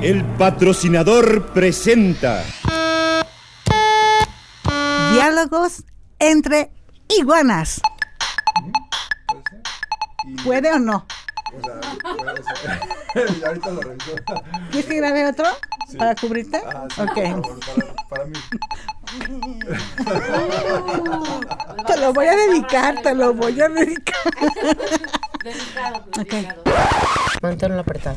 El patrocinador presenta. Diálogos entre iguanas. ¿Puede o no? O sea, ahorita lo reviso. ¿Quieres que grabe otro? ¿Para cubrirte? Ah, sí, ok. por favor, para, para mí. Te lo voy a dedicar, te lo voy a dedicar. Ok. Manténlo apretado.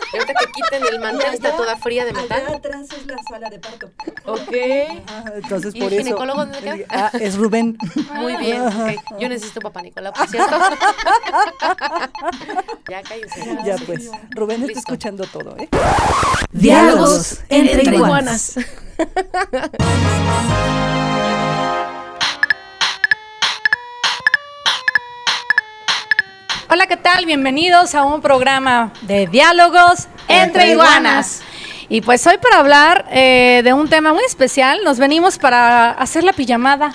Ahorita que quiten el mantel, está toda fría de metal. atrás es la sala de parto. Ok. entonces, ¿Y por el eso. ginecólogo dónde queda? Ah, es Rubén. Muy bien. Yo necesito papá Nicolás, por cierto. ya cállense. Ya pues. Rubén está escuchando todo, ¿eh? Diálogos entre iguanas. Hola, ¿qué tal? Bienvenidos a un programa de diálogos entre iguanas. Y pues hoy para hablar eh, de un tema muy especial, nos venimos para hacer la pijamada.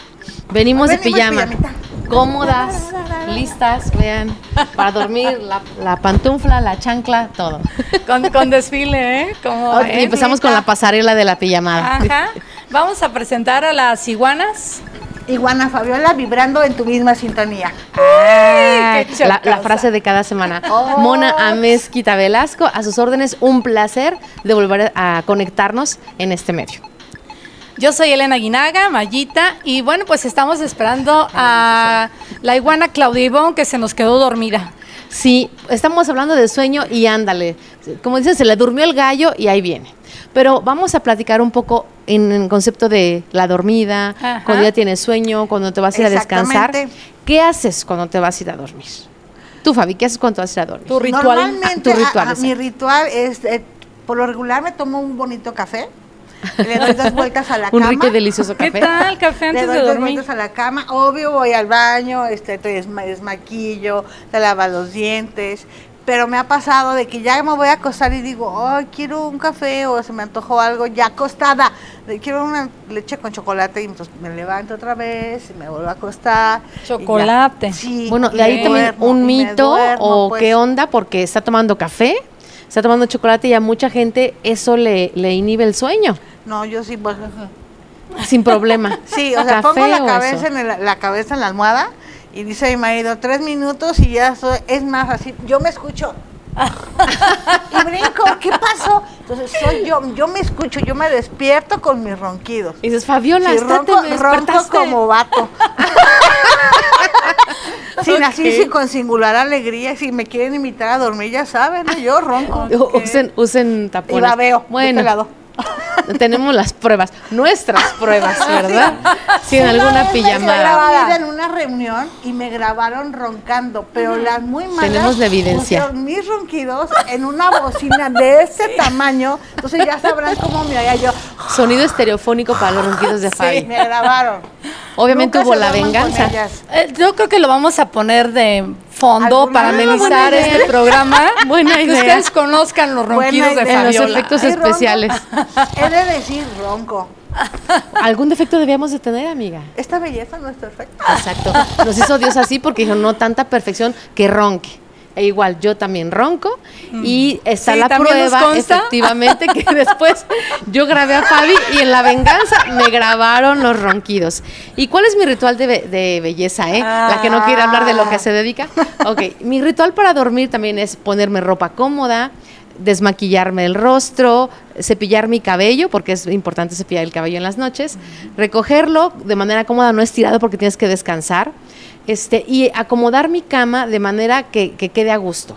Venimos de pijama. pijamita. Cómodas, listas, vean, para dormir, la, la pantufla, la chancla, todo. Con, con desfile, ¿eh? Como, ¿eh? empezamos con la pasarela de la pijamada. Ajá. Vamos a presentar a las iguanas. Iguana Fabiola vibrando en tu misma sintonía. Ay, la, la frase de cada semana. Oh. Mona Amezquita Velasco, a sus órdenes, un placer de volver a conectarnos en este medio. Yo soy Elena Guinaga, Mayita, y bueno, pues estamos esperando a la iguana Claudia Ivonne que se nos quedó dormida. Sí, estamos hablando de sueño y ándale. Como dicen, se le durmió el gallo y ahí viene. Pero vamos a platicar un poco en el concepto de la dormida, Ajá. cuando ya tienes sueño, cuando te vas a ir a descansar. ¿Qué haces cuando te vas a ir a dormir? Tú, Fabi, ¿qué haces cuando te vas a ir a dormir? Tu ritual. Normalmente, Ah, tu ritual, a- a- mi ritual es, eh, por lo regular me tomo un bonito café, le doy dos vueltas a la Un cama. rico y delicioso ¿Qué café. tal, café Le antes doy de dos dormir? vueltas a la cama, obvio voy al baño, este, te desma- desmaquillo, te lavas los dientes, pero me ha pasado de que ya me voy a acostar y digo, ay, quiero un café o se me antojó algo ya acostada, quiero una leche con chocolate y entonces me levanto otra vez y me vuelvo a acostar. Chocolate. Sí. Bueno, de ahí también un mito duermo, o pues. qué onda, porque está tomando café, está tomando chocolate y a mucha gente eso le, le inhibe el sueño, No, yo sí, pues, sin problema. Sí, o sea, ¿Café pongo la o cabeza, en el- la cabeza en la almohada y dice mi marido, tres minutos y ya soy, es más así, yo me escucho. y brinco, ¿qué pasó? Entonces soy yo, yo me escucho, yo me despierto con mis ronquidos. Y dices, Fabiola, Sí, estate, ronco, me ronco como vato. sin así, Ok. sin, con singular alegría, si me quieren invitar a dormir, ya saben, ¿no? yo ronco. Usen, usen tapones. Y babeo, de Bueno. tenemos las pruebas, nuestras pruebas, ¿verdad? Si en Una alguna pijamada. grabé en una reunión y me grabaron roncando, pero las muy malas Tenemos la evidencia. mis ronquidos en una bocina de este tamaño, entonces ya sabrán cómo me oía yo. Sonido estereofónico para los ronquidos de Sí, Fabi. me grabaron. Obviamente Nunca hubo la venganza. Eh, yo creo que lo vamos a poner de fondo ¿Alguna- para amenizar este programa. Buena que idea. ustedes conozcan los ronquidos de. En los Fabiola. efectos Ay, especiales. He de decir ronco. ¿Algún defecto debíamos de tener, amiga? Esta belleza no es perfecta. Exacto. Nos hizo Dios así porque dijo, no tanta perfección que ronque. E igual, yo también ronco y está Sí, la prueba, efectivamente, que después yo grabé a Fabi y en la venganza me grabaron los ronquidos. ¿Y cuál es mi ritual de, be- de belleza, eh? La que no quiere hablar de lo que se dedica. Ok, mi ritual para dormir también es ponerme ropa cómoda, desmaquillarme el rostro, cepillar mi cabello, porque es importante cepillar el cabello en las noches, recogerlo de manera cómoda, no estirado porque tienes que descansar, este, y acomodar mi cama de manera que, que quede a gusto.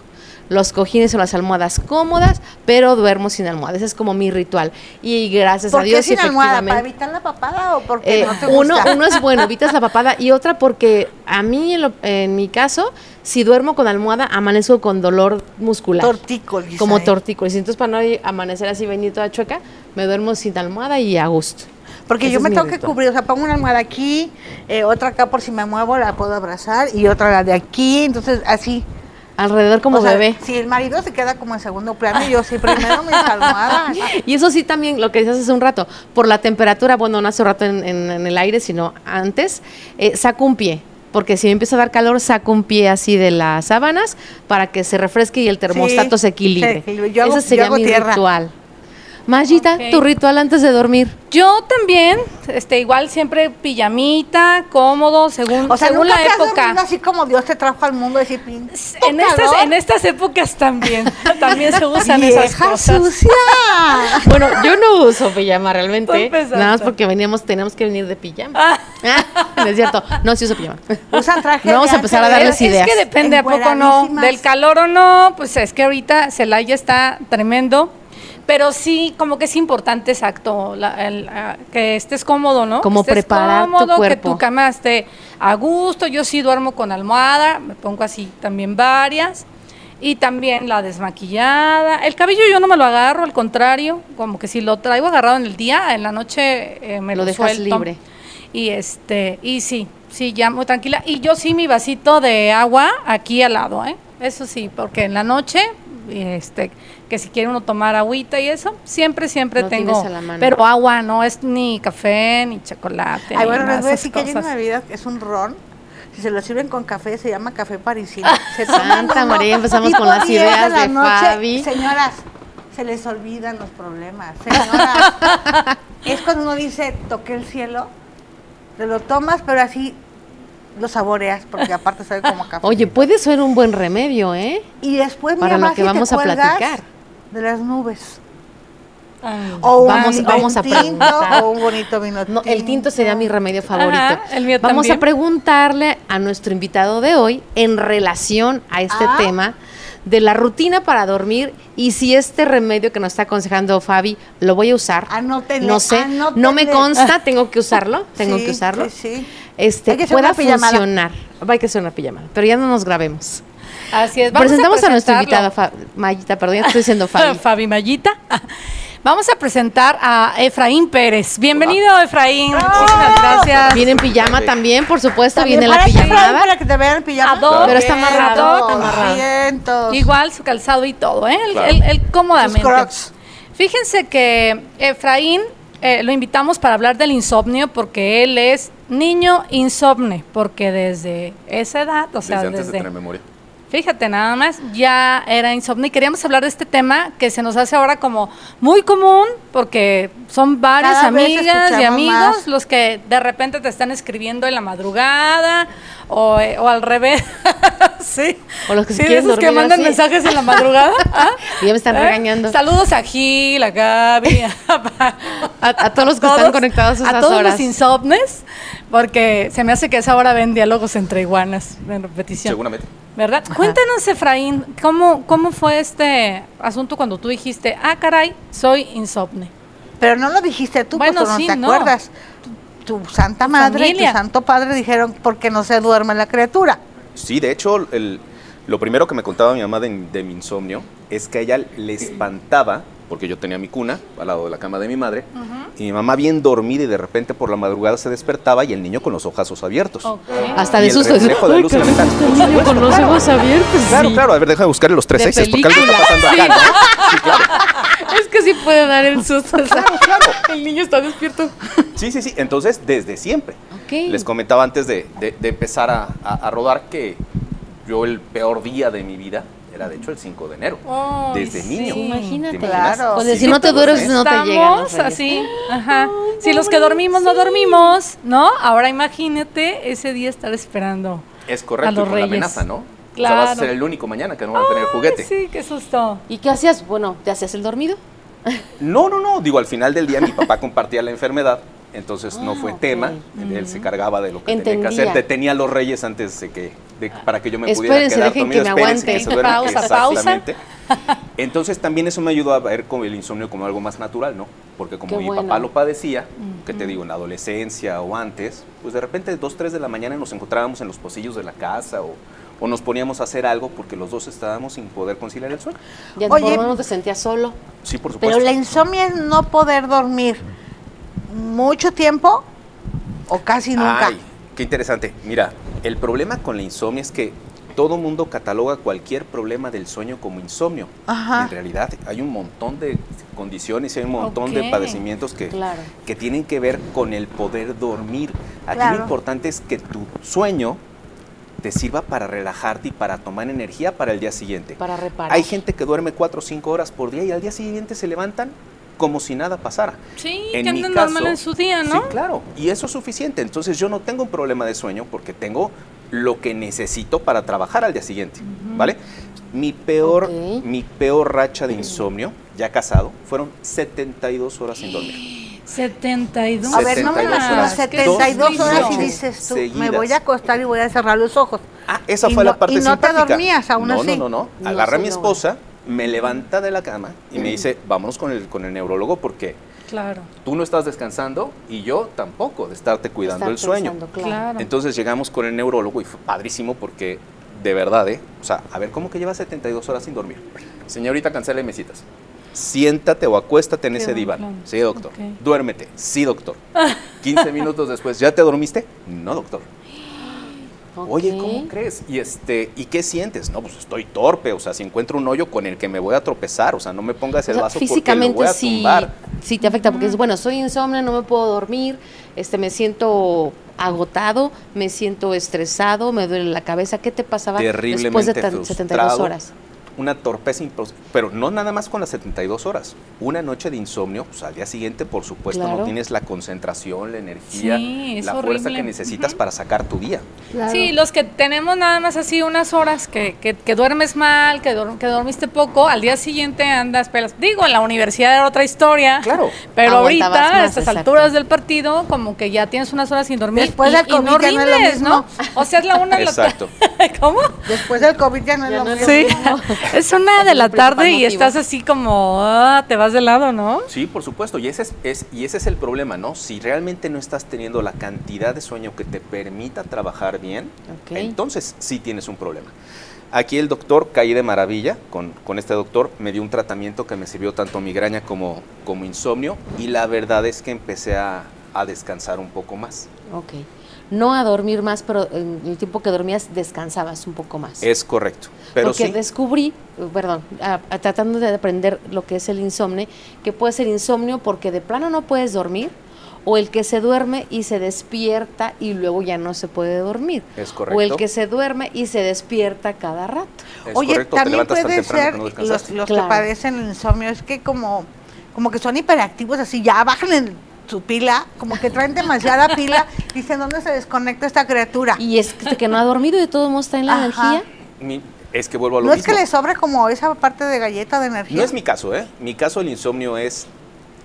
Los cojines o las almohadas cómodas, pero duermo sin almohada. Ese es como mi ritual. Y gracias a ¿Por qué Dios, sin almohada? ¿Para evitar la papada o porque Eh, no te uno, gusta? uno es bueno, evitas la papada y otra porque a mí, en, lo- en mi caso, si duermo con almohada, amanezco con dolor muscular. Tortícolis. como tortícolis. Entonces, para no amanecer así venir toda chueca, me duermo sin almohada y a gusto. Porque Ese yo me tengo que cubrir, o sea, pongo una almohada aquí, eh, otra acá por si me muevo la puedo abrazar y otra la de aquí, entonces así. Alrededor como O sea, bebé. Si el marido se queda como en segundo plano, yo sí primero mis almohadas. Y eso sí también, lo que decías hace un rato, por la temperatura, bueno, no hace un rato en, en- en el aire, sino antes, eh, saco un pie. Porque si me empieza a dar calor, saco un pie así de las sábanas para que se refresque y el termostato Sí, se equilibre. se equilibre. Yo hago- Ese sería yo hago mi tierra. ritual. Mayita, tu ritual antes de dormir. Yo también, este, igual siempre pijamita, cómodo, según, O sea, según nunca la te época. así como Dios te trajo al mundo, decir, pin. En estas, en estas épocas también, también se usan esas ¡Vieja cosas. sucia! Bueno, yo no uso pijama realmente. Nada más porque veníamos, tenemos que venir de pijama. no es cierto, no, sí uso pijama. Usan traje No vamos a empezar a darles es, ideas. Es que depende a poco no, del calor o no, pues es que ahorita Celaya está tremendo, pero sí como que es importante, exacto, la- el, ah, que estés cómodo, ¿no? Como Que estés preparar tu cómodo, cuerpo. que tu cama esté a gusto, yo sí duermo con almohada, me pongo así también varias. Y también la desmaquillada. El cabello yo no me lo agarro, al contrario, como que si lo traigo agarrado en el día, en la noche eh, me Lo lo, dejas suelto. libre. Y este, y sí, sí, ya muy tranquila. Y yo sí mi vasito de agua aquí al lado, ¿eh? Eso sí, porque en la noche, este, que si quiere uno tomar agüita y eso, siempre, siempre tengo. tienes a la mano. Pero agua no es ni café, ni chocolate. Ay, ni bueno, les de voy a decir que hay una bebida que es un ron. Si se lo sirven con café, se llama café parisino. Se Santa María, empezamos con las 10 ideas la de Fabi. Señoras, se les olvidan los problemas. Señoras, es cuando uno dice, toqué el cielo, te lo tomas, pero así lo saboreas, porque aparte sabe como café. Oye, puede ser un buen remedio, ¿eh? y después para mira, lo que vamos a platicar. De las nubes. Ay. O un Vamos- vino vamos a tinto. O un bonito vino No, el tinto sería mi remedio favorito. Ajá, el mío Vamos también. a preguntarle a nuestro invitado de hoy en relación a este Ah. tema de la rutina para dormir y si este remedio que nos está aconsejando Fabi lo voy a usar. Anótenle, no sé, no me consta, tengo que usarlo, tengo Sí, que usarlo. sí, sí. Este Hay que hacer pueda funcionar. Hay que hacer una pijamada, pero ya no nos grabemos. Así es. vamos Presentamos a, nuestro presentarlo. invitado, Fa- Mayita, perdón, ya te estoy diciendo Fabi. Fabi Mayita. Vamos a presentar a Efraín Pérez. Bienvenido, Efraín. Muchísimas gracias. Viene en pijama también, por supuesto, viene en la pijamada. Para que te vean en pijama. A dos. Pero está amarrado, amarrado. Igual su calzado y todo, ¿eh? El, Claro. el- el cómodamente. Sus Crocs. Fíjense que Efraín eh, lo invitamos para hablar del insomnio porque él es niño insomne, porque desde esa edad, o sea, Desde antes de desde, tener memoria. Fíjate, nada más, ya era insomnio y queríamos hablar de este tema que se nos hace ahora como muy común porque son varias Cada amigas y amigos más. los que de repente te están escribiendo en la madrugada o, eh, o al revés. sí. O los que se Sí, de quieren esos que mandan así. mensajes en la madrugada. ¿ah? Y ya me están ¿Eh? regañando. Saludos a Gil, a Gaby, a, A, a todos los que están conectados a esas a todos horas. los insomnes, porque se me hace que a esa hora ven diálogos entre iguanas en repetición. Seguramente. ¿Verdad? Cuéntanos, Efraín, ¿cómo, ¿cómo fue este asunto cuando tú dijiste, ah, caray, soy insomne? Pero no lo dijiste tú, Bueno, porque no sí, te no. acuerdas. Tu, tu santa Tu madre y tu santo padre dijeron, porque no se duerme la criatura. Sí, de hecho, el- lo primero que me contaba mi mamá de, de mi insomnio es que a ella le espantaba, porque yo tenía mi cuna al lado de la cama de mi madre, y mi mamá bien dormida y de repente por la madrugada se despertaba y el niño con los ojazos abiertos. Hasta Y de susto. de Ay, luz el niño con los ojos abiertos. Claro, sí. claro, a ver, déjame buscarle los tres X's porque algo está pasando acá, ¿no? Sí, claro. Es que sí puede dar el susto. o sea, Claro, claro. El niño está despierto. Sí, sí, sí. Entonces, desde siempre. Ok. Les comentaba antes de, de- de empezar a, a- a rodar que yo el peor día de mi vida era de hecho el 5 de enero. Desde sí. niño. Imagínate. Claro. Pues Sí, si no te duermes, no te llegan Estamos reyes. así, ajá. Si los que dormimos no dormimos, ¿no? Ahora imagínate ese día estar esperando. Es A correcto, y los con la reyes. amenaza, ¿no? O sea, Claro. vas a ser el único mañana que no va a tener juguete. Sí, qué susto. ¿Y qué hacías? Bueno, ¿te hacías el dormido? No, no, no. Digo, al final del día mi papá compartía la enfermedad, entonces no Ah, fue ok. tema. Él se cargaba de lo que tenía que Entendía. hacer. Detenía a los reyes antes de que, de- para que yo me pudiera Espérense, quedar dejen dormido. que me Espérense aguante. se duerma. Pausa, pausa. Exactamente. Entonces también eso me ayudó a ver como el insomnio como algo más natural, ¿no? Porque como Qué mi bueno. papá lo padecía, que te digo, en la adolescencia o antes, pues de repente dos, tres de la mañana nos encontrábamos en los pasillos de la casa o, o nos poníamos a hacer algo porque los dos estábamos sin poder conciliar el sueño. Ya Oye. por lo menos te sentías solo. Sí, por supuesto. Pero la insomnia es no poder dormir. Mucho tiempo o casi nunca. Ay, qué interesante. Mira, el problema con la insomnia es que todo mundo cataloga cualquier problema del sueño como insomnio. Ajá. En realidad hay un montón de condiciones y hay un montón de Ok. padecimientos que, Claro. que tienen que ver con el poder dormir. Aquí Claro. lo importante es que tu sueño te sirva para relajarte y para tomar energía para el día siguiente. Para reparar. Hay gente que duerme cuatro o cinco horas por día y al día siguiente se levantan como si nada pasara. Sí, En que caso- normal en su día, ¿no? Sí, claro. Y eso es suficiente. Entonces yo no tengo un problema de sueño porque tengo lo que necesito para trabajar al día siguiente. ¿Vale? Mi peor, Ok. mi peor racha de insomnio, ya casado, fueron 72 horas sin dormir. 72 A ver, no me 72 las horas. 72 Dos horas y dices tú, me seguidas. voy a acostar y voy a cerrar los ojos. Ah, esa Y fue no- la parte y no te simpática. dormías aún no, así. No, no, no. No, Agarra a mi no. esposa, me levanta de la cama y me dice, vámonos con el, con el neurólogo porque Claro, tú no estás descansando y yo tampoco de estarte cuidando Estar el sueño. pensando, claro. claro. Entonces llegamos con el neurólogo y fue padrísimo porque de verdad, ¿eh? O sea, a ver, ¿cómo que llevas 72 horas sin dormir? Señorita, cancele mesitas. Siéntate o acuéstate en ese diván. Sí, doctor. Ok. Duérmete. Sí, doctor. 15 minutos después, ¿ya te dormiste? No, doctor. Oye. ¿cómo crees? Y este, ¿y qué sientes? No, pues estoy torpe, o sea, si encuentro un hoyo con el que me voy a tropezar, o sea, no me pongas O el sea, vaso porque lo físicamente voy a sí, tumbar. sí te afecta porque es bueno, soy insomnio, no me puedo dormir, este me siento agotado, me siento estresado, me duele la cabeza. ¿Qué te pasaba después de tan- frustrado, 72 horas? Una torpeza impos- pero no nada más con las 72 horas. Una noche de insomnio, pues al día siguiente, por supuesto, Claro. no tienes la concentración, la energía, Sí, la fuerza que necesitas para sacar tu día. Sí, los que tenemos nada más así unas horas que, que, que duermes mal, que, que dormiste poco, al día siguiente andas pelas. Digo, en la universidad era otra historia. Claro. Pero Aguantabas ahorita, más, a estas exacto. alturas del partido, como que ya tienes unas horas sin dormir. Después y, del y no COVID ya no es lo mismo. ¿no? O sea, es la una la. Exacto. ¿Cómo? Después del COVID ya no es lo mismo. Sí, es una de la tarde y estás así como, ah, te vas de lado, ¿no? Sí, por supuesto, y ese es, es- y ese es el problema, ¿no? Si realmente no estás teniendo la cantidad de sueño que te permita trabajar bien, entonces sí tienes un problema. Aquí el doctor caí de maravilla con, con este doctor, me dio un tratamiento que me sirvió tanto migraña como, como insomnio y la verdad es que empecé a, a descansar un poco más. Ok. No a dormir más, pero en el tiempo que dormías descansabas un poco más. Es correcto, pero Porque sí, descubrí, perdón, a- a- tratando de aprender lo que es el insomnio, que puede ser insomnio porque de plano no puedes dormir, o el que se duerme y se despierta y luego ya no se puede dormir. es O el correcto. que se duerme y se despierta cada rato. es Oye, correcto, te también levantas tan puede temprano ser que no los, los Claro. que padecen el insomnio, es que como, como que son hiperactivos, así ya bajan en su pila, como que traen demasiada pila, dicen, ¿dónde se desconecta esta criatura? Y es que, que no ha dormido y de todos modos está en la Ajá. energía. Mi- es que vuelvo a lo No es que le sobre como esa parte de galleta de energía. No es mi caso, ¿eh? Mi caso el insomnio es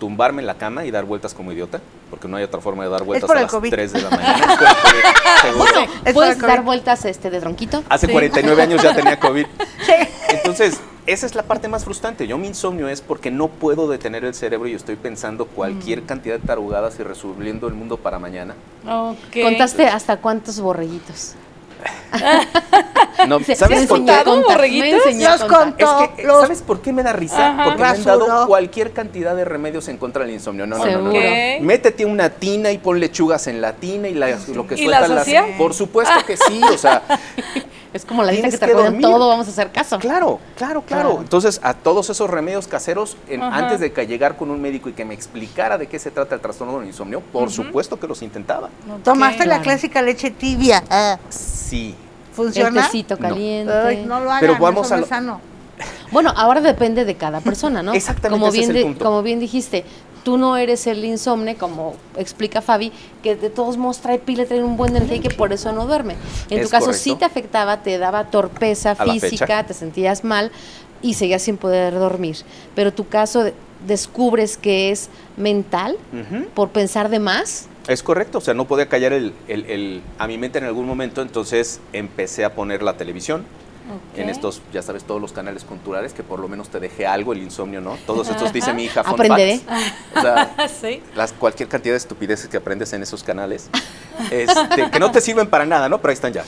tumbarme en la cama y dar vueltas como idiota, porque no hay otra forma de dar vueltas a las COVID. 3 de la mañana. Es por el COVID, seguro. Es por el Puedes dar vueltas este de tronquito. Hace Sí. 49 años ya tenía COVID. Sí. Entonces, esa es la parte más frustrante. Yo mi insomnio es porque no puedo detener el cerebro y estoy pensando cualquier Mm. cantidad de tarugadas y resolviendo el mundo para mañana. Ok. ¿Contaste hasta cuántos borreguitos? No, ¿Sabes contar, me borreguitos? Los contar. contó. Es que, Los- ¿sabes por qué me da risa? Ajá. Porque me han dado cualquier cantidad de remedios en contra del insomnio. No, no, no, no, no. Métete una tina y pon lechugas en la tina y la- lo que ¿Y sueltan las las... hacía? Por supuesto que sí, o sea, Es como la dieta que te que acuerdan todo, vamos a hacer caso. claro, claro, claro. Claro. Entonces, a todos esos remedios caseros, en- antes de que llegar con un médico y que me explicara de qué se trata el trastorno del insomnio, por supuesto que los intentaba. Tomaste la clásica leche tibia. ah, Sí. ¿Funciona? El tecito No. caliente. Ay, no lo hagan, Pero vamos eso a no lo- es sano. Bueno, ahora depende de cada persona, ¿no? Exactamente, Como ese bien, es el punto. como bien dijiste, tú no eres el insomne, como explica Fabi, que de todos modos trae pila, trae un buen energía y que por eso no duerme. En Es tu caso correcto. sí te afectaba, te daba torpeza A física, te sentías mal y seguías sin poder dormir. Pero tu caso de- descubres que es mental por pensar de más. Es correcto, o sea, no podía callar el, el- el- a mi mente en algún momento, entonces empecé a poner la televisión. En estos, ya sabes, todos los canales culturales, que por lo menos te deje algo, el insomnio, ¿no? Todos estos, dice mi hija, fun Aprenderé. facts. O sea, sí. las, cualquier cantidad de estupideces que aprendes en esos canales, este, que no te sirven para nada, ¿no? Pero ahí están ya.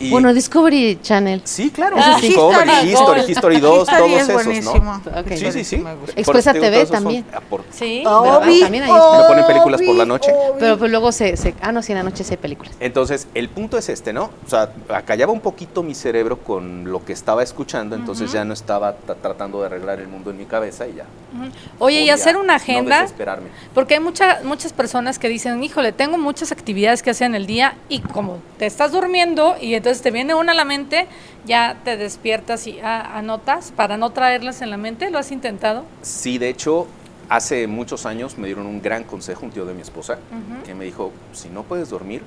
Y- Bueno, Discovery Channel. Sí, claro. Ah, Discovery, History, History, Gold. History 2, History todos es esos, buenísimo. ¿no? Sí, sí, sí. Expresa TV también. Sí. Obi, también ahí está. Me ponen películas por la noche. Pero pues luego se, se- Ah, no, sí, en la noche sí hay películas. Entonces, el punto es este, ¿no? O sea, acallaba un poquito mi cerebro con lo que estaba escuchando, entonces ya no estaba ta- tratando de arreglar el mundo en mi cabeza y ya. Oye, y hacer una no agenda, desesperarme. porque hay mucha- muchas personas que dicen, híjole, tengo muchas actividades que hacer en el día y como te estás durmiendo y entonces te viene una a la mente, ya te despiertas y ah, anotas para no traerlas en la mente. ¿Lo has intentado? Sí, de hecho, hace muchos años me dieron un gran consejo, un tío de mi esposa, que me dijo, si no puedes dormir,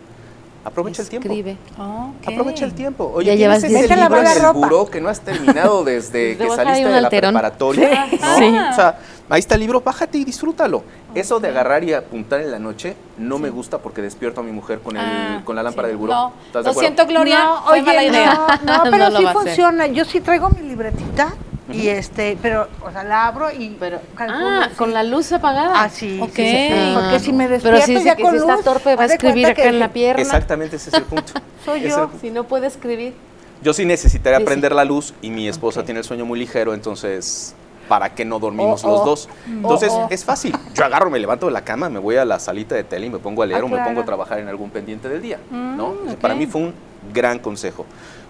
aprovecha el tiempo. Escribe. Ok. Aprovecha el tiempo. Oye, Ya ¿tienes llevas ese libro en el buró que no has terminado desde que saliste de la alterón. preparatoria? Sí. O sea, ahí está el libro, bájate y disfrútalo. Eso de agarrar y apuntar en la noche no me gusta porque despierto a mi mujer con, el, Ah, con la lámpara sí. del buró. No, ¿Estás de lo acuerdo? siento, Gloria. No, fue oye, mala idea. no, no, pero sí funciona. Yo sí traigo mi libretita y este, pero, o sea, la abro y Pero, calculo, ah, sí. con la luz apagada. Ah, sí, Ok. sí, sí, Ah. porque si me Pero despierto si dice ya que con si está luz, torpe va a escribir acá en la pierna. Exactamente, ese es el punto. Soy es yo. el- Si no puede escribir. Yo sí necesitaría Sí, sí. prender la luz y mi esposa tiene el sueño muy ligero, entonces, ¿para qué no dormimos Oh, los oh. dos? Entonces, Oh, es fácil. Yo agarro, me levanto de la cama, me voy a la salita de tele y me pongo a leer Ah, o me pongo a trabajar en algún pendiente del día, ¿no? Mm, Para mí fue un gran consejo.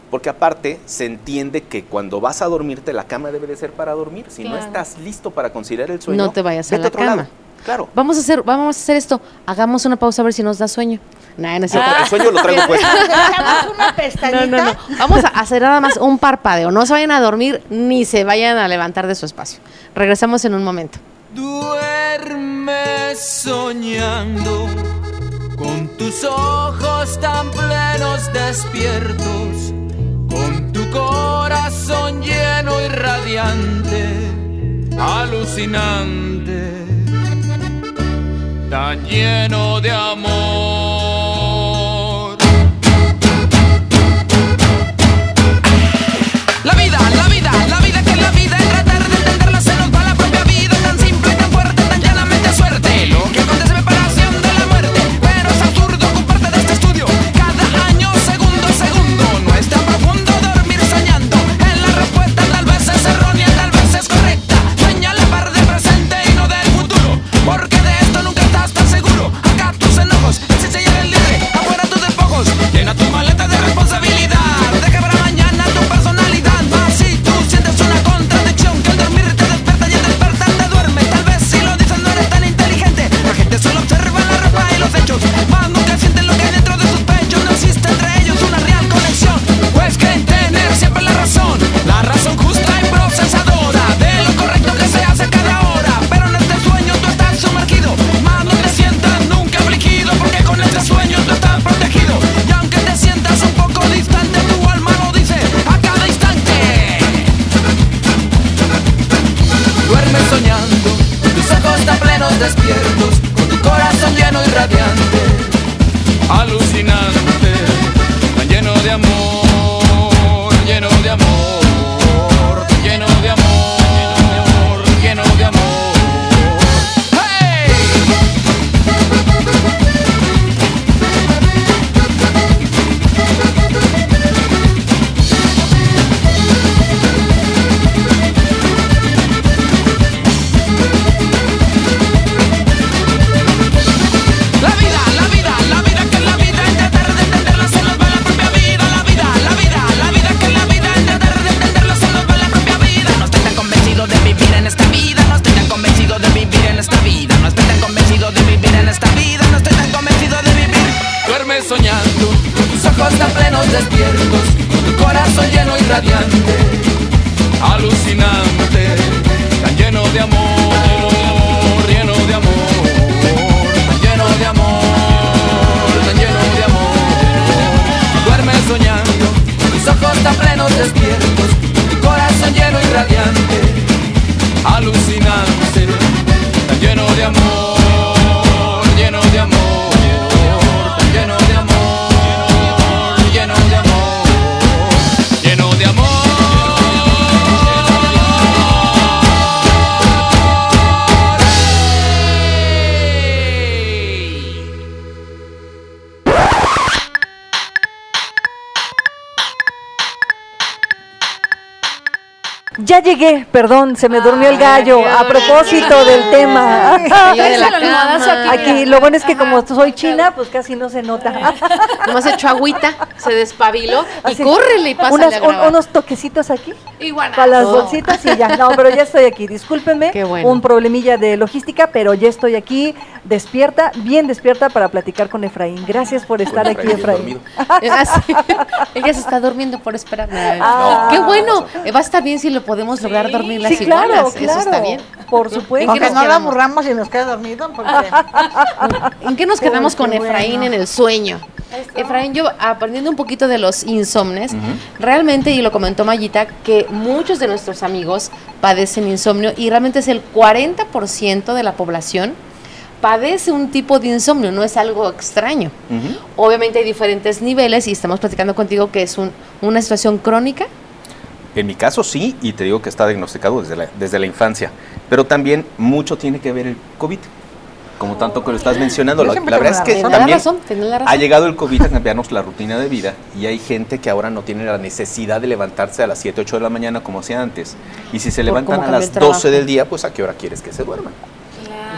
Porque aparte se entiende que cuando vas a dormirte, la cama debe de ser para dormir. Si no estás listo para conciliar el sueño, No te vayas a la otro lado. cama. Claro. Vamos a hacer, vamos a hacer esto. Hagamos una pausa a ver si nos da sueño. Nah, no es cierto. El sueño lo traigo puesto. Una No, pestañita. no, no. Vamos a hacer nada más un parpadeo. No se vayan a dormir ni se vayan a levantar de su espacio. Regresamos en un momento. Duerme soñando con tus ojos tan plenos despiertos, con tu corazón lleno y radiante, alucinante, tan lleno de amor. Perdón, se me durmió el gallo. A propósito del tema. De la cama. aquí. Aquí, lo bueno es que como soy china, pues casi no se nota. Nomás echó agüita, se despabiló y Así, córrele y pásale unas- a un- grabar. unos toquecitos aquí Igual. para las bolsitas y ya. No, pero ya estoy aquí. Discúlpenme, Qué bueno. un problemilla de logística, pero ya estoy aquí, despierta, bien despierta para platicar con Efraín. Gracias por estar Con aquí, Efraín. dormido. Ah, sí. Ella se está durmiendo por esperar. Ah. Qué bueno. Eh, Va a estar bien si lo podemos lograr dormir las Sí, claro, iguanas. claro. Eso está bien. Por supuesto. ¿En qué Aunque nos no quedamos? aburramos y nos quede dormido, porque ¿En qué nos quedamos Uy, con Efraín bueno. en el sueño? Efraín, yo aprendiendo un poquito de los insomnes, realmente, y lo comentó Mayita, que muchos de nuestros amigos padecen insomnio y realmente es el 40% de la población padece un tipo de insomnio, no es algo extraño. Ujú. Obviamente hay diferentes niveles y estamos platicando contigo que es un- una situación crónica. En mi caso sí, y te digo que está diagnosticado desde la, desde la infancia, pero también mucho tiene que ver el COVID, como tanto que lo estás mencionando. La, la verdad es que también razón, ha llegado el COVID a cambiarnos la rutina de vida y hay gente que ahora no tiene la necesidad de levantarse a las 7, 8 de la mañana como hacía antes. Y si se Por levantan a las el trabajo. 12 del día, pues a qué hora quieres que se duerman.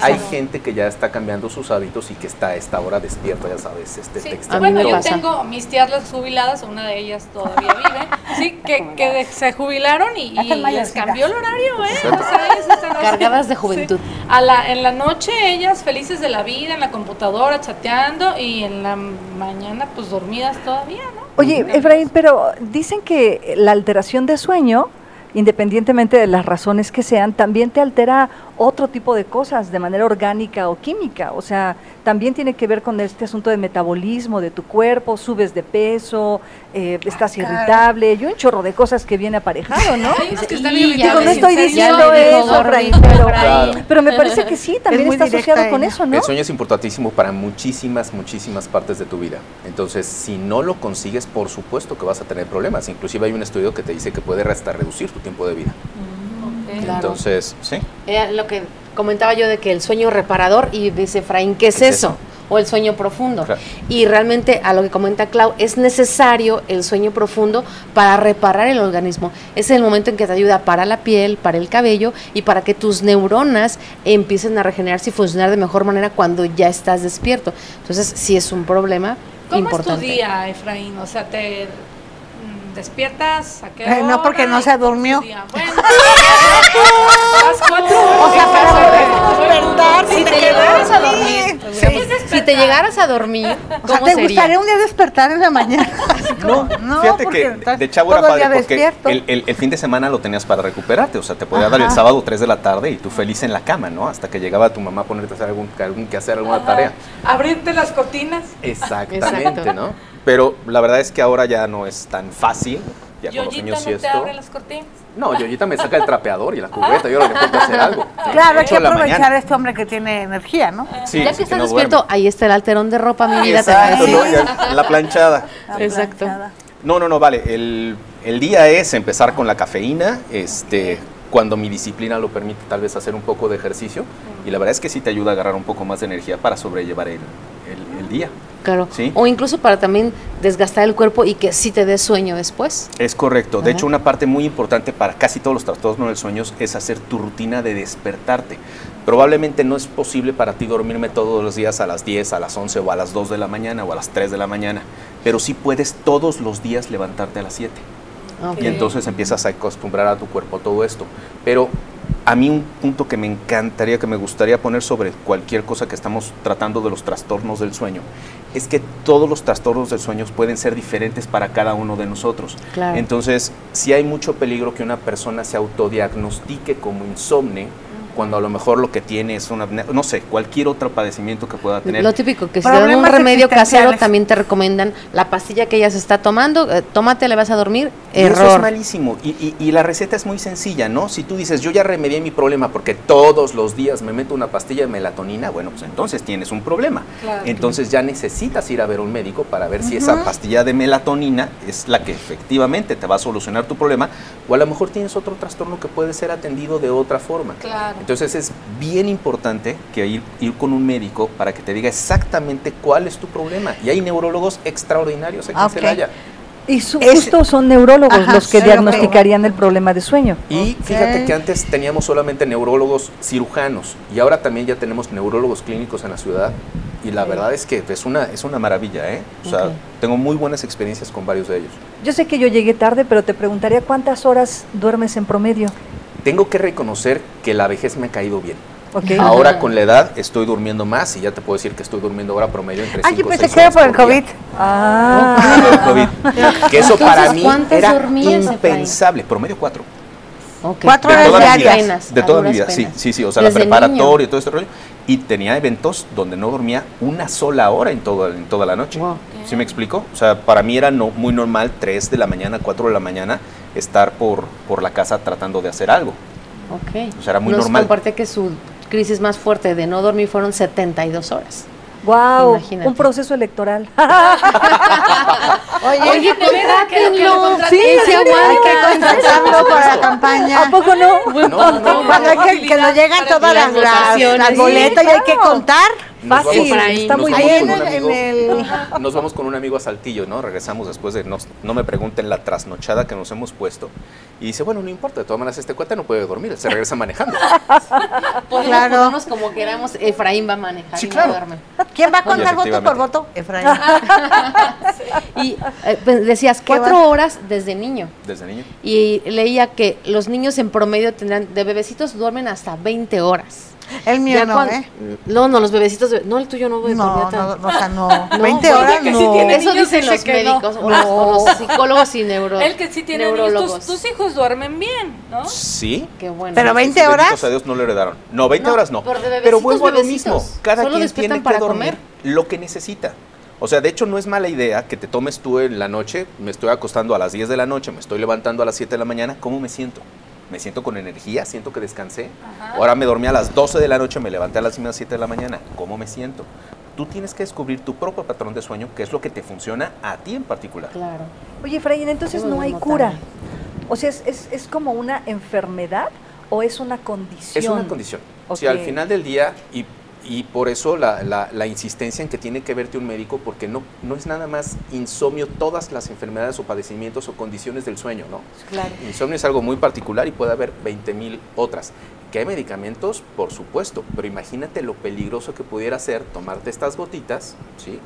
Hay gente que ya está cambiando sus hábitos y que está a esta hora despierta, ya sabes, este Sí, texto. Bueno, yo pasa. tengo mis tías las jubiladas, una de ellas todavía vive, sí, que, se jubilaron y, y les cambió el horario, ¿eh? O sea, ellas están así. Cargadas de juventud. Sí. A la, en la noche ellas felices de la vida, en la computadora chateando y en la mañana pues dormidas todavía, ¿no? Oye, Efraín, pero dicen que la alteración de sueño, independientemente de las razones que sean, también te altera otro tipo de cosas de manera orgánica o química. O sea, también tiene que ver con este asunto de metabolismo de tu cuerpo, subes de peso, eh, estás irritable y un chorro de cosas que viene aparejado, ¿no? Hay unos que están Y ya irritables. Digo, no estoy diciendo eso, pero, Claro. pero me parece que sí, también muy está asociado con ella. eso, ¿no? El sueño es importantísimo para muchísimas, muchísimas partes de tu vida. Entonces, si no lo consigues, por supuesto que vas a tener problemas. Inclusive hay un estudio que te dice que puede hasta reducir tu tiempo de vida. Claro. Entonces, sí. Era lo que comentaba yo de que el sueño reparador y dice Efraín, ¿qué es, ¿Qué es eso? eso? O el sueño profundo. Claro. Y realmente a lo que comenta Clau, es necesario el sueño profundo para reparar el organismo. Es el momento en que te ayuda para la piel, para el cabello y para que tus neuronas empiecen a regenerarse y funcionar de mejor manera cuando ya estás despierto. Entonces, sí es un problema ¿Cómo importante. es tu día, Efraín? O sea, te despiertas a qué Eh, no, porque hora? no se durmió. ¿Cómo? Bueno, las cuatro O sea, horas. para despertar, Si te llegaras a dormir, si te llegaras a dormir, O sea, ¿cómo ¿te sería? gustaría un día despertar en la mañana? No, No, fíjate que de chavo era padre porque el, el- el fin de semana lo tenías para recuperarte, o sea, te podía dar el sábado 3 de la tarde y tú feliz en la cama, ¿no? Hasta que llegaba tu mamá a ponerte a hacer algún, algún que hacer, alguna tarea. Abrirte las cortinas. Exactamente, Exacto. ¿no? Pero la verdad es que ahora ya no es tan fácil, ya con los niños no y te esto. abre las cortinas. No, Yoyita me saca el trapeador y la cubeta, yo le pongo a hacer algo. Claro, hay que aprovechar a este hombre que tiene energía, ¿no? Sí, ya sí, que estás no despierto, duerme. ahí está el alterón de ropa, mi vida. te Exacto. ¿no? Ya, la planchada. La Exacto. planchada. No, no, no, vale. El, el día es empezar con la cafeína, este, cuando mi disciplina lo permite, tal vez hacer un poco de ejercicio. Y la verdad es que sí te ayuda a agarrar un poco más de energía para sobrellevar el, el- día. Claro. Sí. O incluso para también desgastar el cuerpo y que sí te dé sueño después. Es correcto. De Ajá. hecho, una parte muy importante para casi todos los trastornos del sueño es hacer tu rutina de despertarte. Probablemente no es posible para ti dormirme todos los días a las 10, a las 11 o a las 2 de la mañana o a las 3 de la mañana, pero sí puedes todos los días levantarte a las 7. Y entonces empiezas a acostumbrar a tu cuerpo a todo esto. Pero a mí un punto que me encantaría, que me gustaría poner sobre cualquier cosa que estamos tratando de los trastornos del sueño, es que todos los trastornos del sueño pueden ser diferentes para cada uno de nosotros. Claro. Entonces, sí hay mucho peligro que una persona se autodiagnostique como insomne cuando a lo mejor lo que tiene es una, no sé, cualquier otro padecimiento que pueda tener. Lo típico, que si te dan un remedio casero, también te recomiendan la pastilla que ella se está tomando, eh, tómate, le vas a dormir, Y eso es error. malísimo. Y, y- y la receta es muy sencilla, ¿no? Si tú dices, yo ya remedié mi problema porque todos los días me meto una pastilla de melatonina, bueno, pues entonces tienes un problema. Claro. Entonces ya necesitas ir a ver un médico para ver si esa pastilla de melatonina es la que efectivamente te va a solucionar tu problema o a lo mejor tienes otro trastorno que puede ser atendido de otra forma. Claro. Entonces es bien importante que ir, ir con un médico para que te diga exactamente cuál es tu problema. Y hay neurólogos extraordinarios aquí Ah, en. Celaya. Y su- justo son neurólogos Ajá, los que diagnosticarían el problema de sueño. Y fíjate que antes teníamos solamente neurólogos cirujanos y ahora también ya tenemos neurólogos clínicos en la ciudad y la verdad es que es una, es una maravilla, ¿eh? O sea, tengo muy buenas experiencias con varios de ellos. Yo sé que yo llegué tarde, pero te preguntaría cuántas horas duermes en promedio. Tengo que reconocer que la vejez me ha caído bien. ¿ok? Ahora con la edad estoy durmiendo más y ya te puedo decir que estoy durmiendo ahora promedio entre Ay, 5 yo o pensé 6 que era horas por el COVID. día. Ah, COVID. Que eso Entonces, para mí ¿cuántas era impensable. Promedio 4. Ok. Cuatro De horas toda mi vida. diarias. Penas, De a toda mi vida, sí, penas. sí, sí. O sea, la Desde preparatoria niño. y todo este rollo. Y tenía eventos donde no dormía una sola hora en, todo, en toda la noche. Wow. ¿Sí me explico? O sea, para mí era no, muy normal 3 de la mañana, 4 de la mañana, estar por, por la casa tratando de hacer algo. Ok. O sea, era muy Nos normal. comparte que su crisis más fuerte de no dormir fueron 72 horas. wow, Imagínate. un proceso electoral. Oye, Oye, contrátenlo. Sí, sí, hay que contratarlo para la campaña. ¿A poco no? No, no, no. Cuando hay que, que nos llegan todas Las las, las, las Sí, boletas y hay que contar. Nos Fácil, vamos- está nos muy vamos Ahí con en un el, amigo- en el- Nos vamos con un amigo a Saltillo, ¿no? Regresamos después de, no, no me pregunten la trasnochada que nos hemos puesto. Y dice, bueno, no importa, de todas maneras este cuate no puede dormir, se regresa manejando. Podemos Claro. ponernos como queramos. Efraín va a manejar Sí, y claro. no duerme. ¿Quién va a contar voto por voto? Efraín. Y eh, pues, decías cuatro va- horas desde niño. Desde niño. Y leía que los niños en promedio tendrán, de bebecitos duermen hasta 20 horas. El mío Ya no, cuan- ¿eh? No, no, los bebecitos, de- no, el tuyo no, No, dormía no, no, o sea, no. No, 20 porque horas que sí no. tiene Eso dicen dice los que no. médicos, o, los, o los psicólogos y neuro, El que sí tiene niños, neurólogos. tus, tus hijos duermen bien, ¿no? Sí. Qué bueno. Pero 20 Benditos horas. a Dios no lo heredaron. No, 20 No, horas no. pero de bebecitos, Pero vuelvo a lo mismo. Cada Solo quien tiene que para dormir comer. lo que necesita. O sea, de hecho no es mala idea que te tomes tú en la noche, me estoy acostando a las 10 de la noche, me estoy levantando a las 7 de la mañana, ¿cómo me siento? Me siento con energía, siento que descansé. Ahora me dormí a las 12 de la noche, me levanté a las mismas 7 de la mañana, ¿cómo me siento? Tú tienes que descubrir tu propio patrón de sueño, que es lo que te funciona a ti en particular. Claro. Oye, Efraín, entonces no hay cura. O sea, ¿es, es, es como una enfermedad o es una condición? Es una condición. Si Ok. al final del día, y, y por eso la, la- la insistencia en que tiene que verte un médico, porque no, no es nada más insomnio, todas las enfermedades o padecimientos o condiciones del sueño, ¿no? Claro. Insomnio es algo muy particular y puede haber 20 mil otras. ¿Que hay medicamentos? Por supuesto, pero imagínate lo peligroso que pudiera ser tomarte estas gotitas, ¿sí?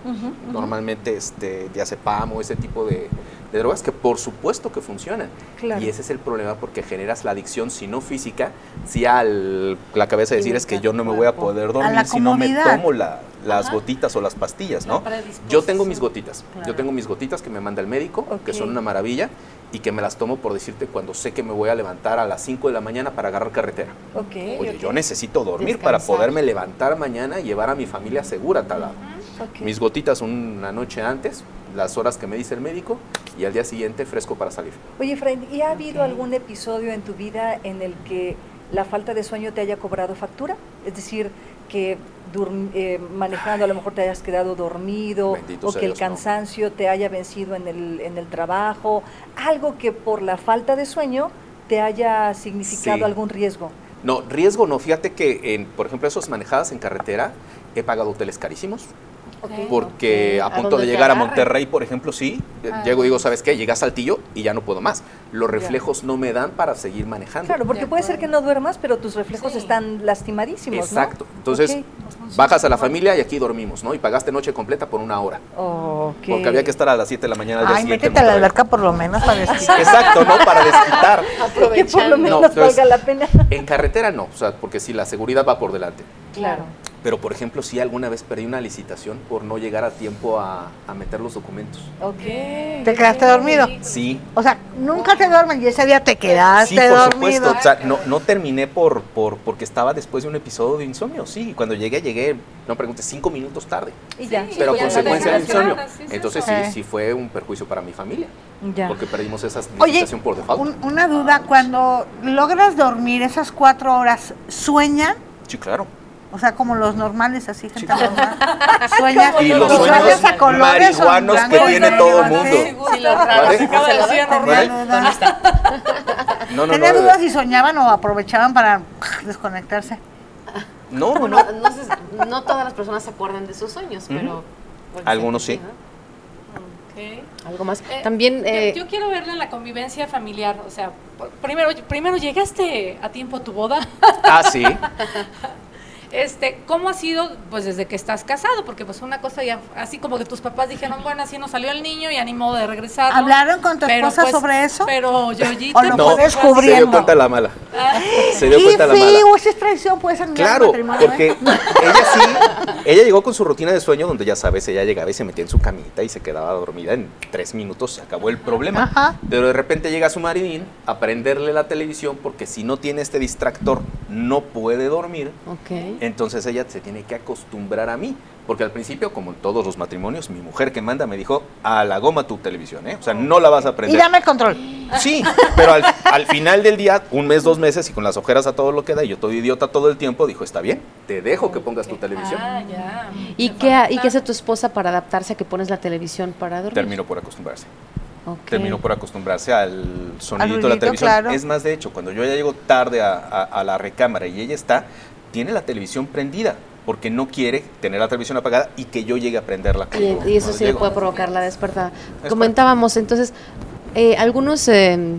Normalmente este, diazepam o ese tipo de, de drogas que por supuesto que funcionan. Claro. Y ese es el problema porque generas la adicción, si no física, si al la cabeza de decir es que yo no me voy a poder A dormir si no me tomo la- las gotitas o las pastillas, ¿no? La. Yo tengo mis gotitas, Claro. yo tengo mis gotitas que me manda el médico, que son una maravilla y que me las tomo por decirte cuando sé que me voy a levantar a las 5 de la mañana para agarrar carretera. Ok, Oye, yo necesito dormir para poderme levantar mañana y llevar a mi familia segura a tal lado. Mis gotitas una noche antes, las horas que me dice el médico y al día siguiente fresco para salir. Oye, Efraín, ¿y ha habido algún episodio en tu vida en el que la falta de sueño te haya cobrado factura? Es decir, que eh, manejando a lo mejor te hayas quedado dormido Bendito o que el Dios, no. cansancio te haya vencido en el, en el trabajo, algo que por la falta de sueño te haya significado Sí. algún riesgo. No, riesgo no. Fíjate que, en, por ejemplo, esos manejadas en carretera, he pagado hoteles carísimos. Porque a ¿A punto de llegar a? Monterrey, por ejemplo, sí. eh, Ah. Llego y digo, ¿sabes qué? Llegas a Saltillo y ya no puedo más. Los reflejos no me dan para seguir manejando. Claro, porque De puede ser que no duermas, pero tus reflejos Sí. están lastimadísimos, ¿no? Exacto. Entonces, bajas a la familia y aquí dormimos, ¿no? Y pagaste noche completa por una hora. Porque había que estar a las 7 de la mañana al día Ay, siguiente métete a la alberca por lo menos para desquitar. Exacto, ¿no? Para desquitar. Que por lo menos No, entonces- valga la pena. En carretera no, o sea, porque si la seguridad va por delante. Claro. Pero, por ejemplo, sí alguna vez perdí una licitación por no llegar a tiempo a, a meter los documentos. Ok. ¿Te quedaste dormido? Sí. O sea, nunca te duermes y ese día te quedaste Sí, por dormido. supuesto. O sea, no, no terminé por, por porque estaba después de un episodio de insomnio. Sí, cuando llegué, llegué, no preguntes, cinco minutos tarde. Y ya. Sí, Pero ya consecuencia del insomnio. sí, Entonces sí. sí, fue un perjuicio para mi familia. Ya. Porque perdimos esa Oye, licitación por default. un- una duda, cuando logras dormir esas cuatro horas, ¿sueñan? Sí, claro. O sea, como los normales, así, gente normal. ¿Sueñan? Y los ¿Sueñas sueños a colores marihuanos que tiene todo el mundo. Decir Tenía dudas si soñaban o aprovechaban para desconectarse. No, no, No, no. no, sé, no todas las personas se acuerdan de sus sueños, pero... porque Algunos sí. ¿no? Ok. Algo más. Eh, También... yo- eh, yo, quiero verla en la convivencia familiar, o sea, por- primero, primero llegaste a tiempo a tu boda. Ah, sí. Este, ¿cómo ha sido pues desde que estás casado? Porque pues una cosa ya así como que tus papás dijeron, bueno, así nos salió el niño y ni modo de regresar. ¿Hablaron con tu esposa sobre eso? Pero Yoyita ¿O lo No, fue se dio descubriendo? cuenta la mala. Ah, Se dio ¡Qué cuenta la mala. Esa es traición, puede ser Claro, porque ella sí, ella llegó con su rutina de sueño donde ya sabes, ella llegaba y se metía en su camita y se quedaba dormida en tres minutos, se acabó el problema. Ajá. Pero de repente llega su maridín a prenderle la televisión porque si no tiene este distractor no puede dormir. ok. Entonces ella se tiene que acostumbrar a mí. Porque al principio, como en todos los matrimonios, mi mujer que manda me dijo, a la goma tu televisión, ¿eh? O sea, no la vas a Y prender. dame el control. Sí, pero al, al final del día, un mes, dos meses y con las ojeras a todo lo que da, y yo todo idiota todo el tiempo, dijo, está bien, te dejo que pongas tu televisión. Ah, ya. ¿Y qué, ¿Y qué hace tu esposa para adaptarse a que pones la televisión para dormir? Terminó por acostumbrarse. Ok. Terminó por acostumbrarse al sonidito de la televisión. claro. Es más, de hecho, cuando yo ya llego tarde a, a- a la recámara y ella está, tiene la televisión prendida, porque no quiere tener la televisión apagada y que yo llegue a prenderla. Y, y eso sí le puede provocar la despertada. Es Comentábamos entonces, eh, algunos eh,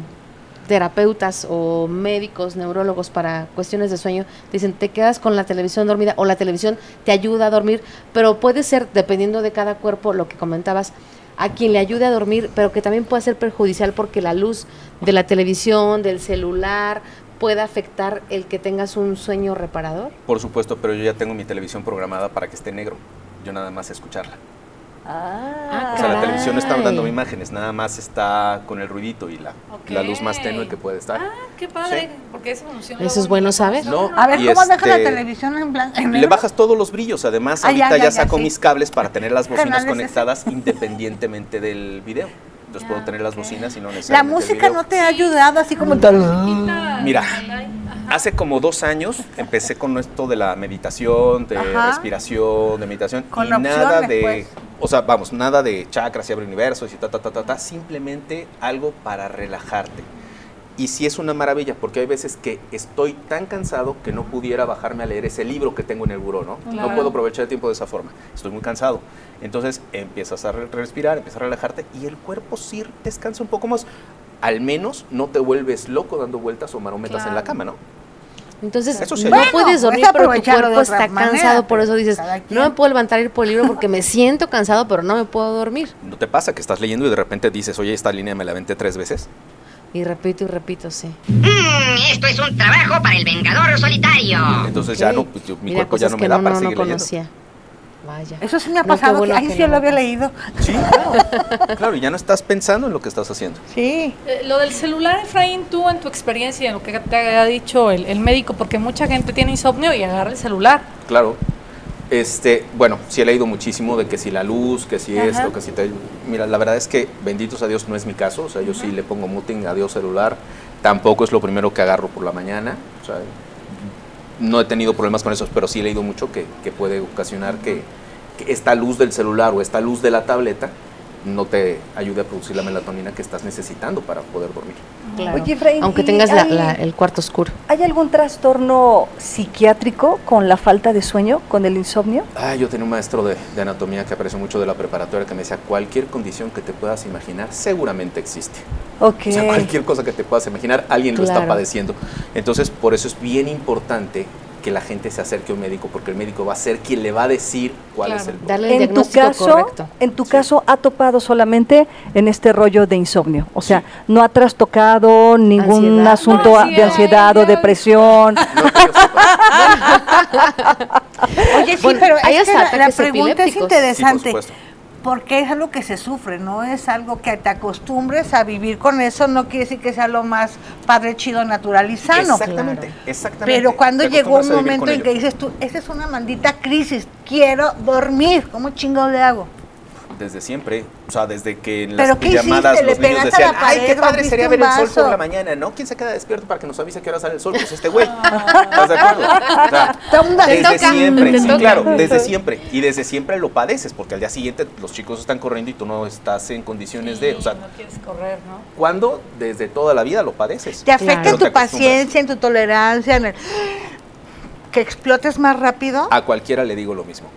terapeutas o médicos, neurólogos para cuestiones de sueño dicen te quedas con la televisión dormida o la televisión te ayuda a dormir, pero puede ser, dependiendo de cada cuerpo, lo que comentabas, a quien le ayude a dormir, pero que también puede ser perjudicial porque la luz de la televisión, del celular, puede afectar el que tengas un sueño reparador. Por supuesto, pero yo ya tengo mi televisión programada para que esté negro. Yo nada más escucharla. Ah, O sea, la Caray. televisión no está dando imágenes, nada más está con el ruidito y la, la luz más tenue que puede estar. Ah, qué padre, Sí. porque esa función Eso es bueno saber. No, A ver, ¿cómo deja la este, televisión en blanco? Le bajas todos los brillos, además Ah, ya, ahorita ya, ya, ya, saco sí. mis cables para tener las bocinas conectadas independientemente del video. Entonces puedo tener las bocinas y no La necesariamente el música no te ha ayudado así como... Mira, hace como dos años empecé con esto de la meditación, de Ajá. respiración, de meditación Con y nada de, pues. o sea, vamos, nada de chakras y abre universos y ta ta ta ta ta, simplemente algo para relajarte. Y sí es una maravilla, porque hay veces que estoy tan cansado que no pudiera bajarme a leer ese libro que tengo en el buró, ¿no? Claro. No puedo aprovechar el tiempo de esa forma. Estoy muy cansado. Entonces empiezas a re- respirar, empiezas a relajarte y el cuerpo sí descansa un poco más. Al menos no te vuelves loco dando vueltas o marometas en la Claro. cama, ¿no? Entonces, Eso sí no puedes dormir, pero tu cuerpo está manera, cansado, por pero eso dices, no quien". me puedo levantar ir por el libro porque me siento cansado, pero no me puedo dormir. ¿No te pasa que estás leyendo y de repente dices, oye, esta línea me la aventé tres veces? Y repito y repito, sí. Mm, esto es un trabajo para el Vengador Solitario. Entonces ya Ok. no, pues, yo- mi Mira, cuerpo ya no me da no, para no, no seguir leyendo. conocía. Vaya. Eso sí me ha No, pasado, bueno que ahí sí no lo había leído. Sí, claro. claro, y ya no estás pensando en lo que estás haciendo. Sí. Eh, lo del celular, Efraín, tú en tu experiencia, en lo que te ha dicho el, el médico, porque mucha gente tiene insomnio y agarra el celular. Claro. Este, bueno, sí he leído muchísimo de que si la luz, que si Ajá. esto, que si te... Mira, la verdad es que benditos a Dios no es mi caso, o sea, yo sí le pongo muting, adiós celular, tampoco es lo primero que agarro por la mañana, o sea, no he tenido problemas con eso, pero sí he leído mucho que, que puede ocasionar que, que esta luz del celular o esta luz de la tableta no te ayude a producir la melatonina que estás necesitando para poder dormir. Claro. Oye, Efraín, Aunque ¿y tengas la- hay- la- el cuarto oscuro. ¿Hay algún trastorno psiquiátrico con la falta de sueño, con el insomnio? Ah, yo tenía un maestro de, de anatomía que aprecio mucho de la preparatoria que me decía, cualquier condición que te puedas imaginar seguramente existe. Ok. O sea, cualquier cosa que te puedas imaginar, alguien lo está padeciendo. Entonces, por eso es bien importante que la gente se acerque a un médico, porque el médico va a ser quien le va a decir cuál Claro. es el Darle el En tu caso, correcto. en tu Sí. caso ha topado solamente en este rollo de insomnio, o sea, no ha trastocado ningún Ansiedad. asunto No, de ansiedad o depresión. No. Oye, sí, Bueno, pero es que la, pregunta es epilépticos. Sí, por interesante. Porque es algo que se sufre, no es algo que te acostumbres a vivir con eso, no quiere decir que sea lo más padre, chido, natural y sano. Exactamente, exactamente. Pero cuando llegó un momento en que dices tú, esa es una maldita crisis, quiero dormir, ¿cómo chingado le hago? Desde siempre, o sea, desde que en ¿Pero las qué pijamadas? ¿Le los niños a decían, ay, qué padre sería ver el sol vaso?" por la mañana, ¿no? ¿Quién se queda despierto para que nos avise que ahora sale el sol? Pues este güey. ¿Estás de acuerdo? O sea, desde toca, siempre, sí, toca. claro, desde siempre. Y desde siempre lo padeces, porque al día siguiente los chicos están corriendo y tú no estás en condiciones de, o sea, no quieres correr, ¿no? ¿cuándo? Desde toda la vida lo padeces. Te afecta en tu paciencia, en tu tolerancia, en el que explotes más rápido. A cualquiera le digo lo mismo.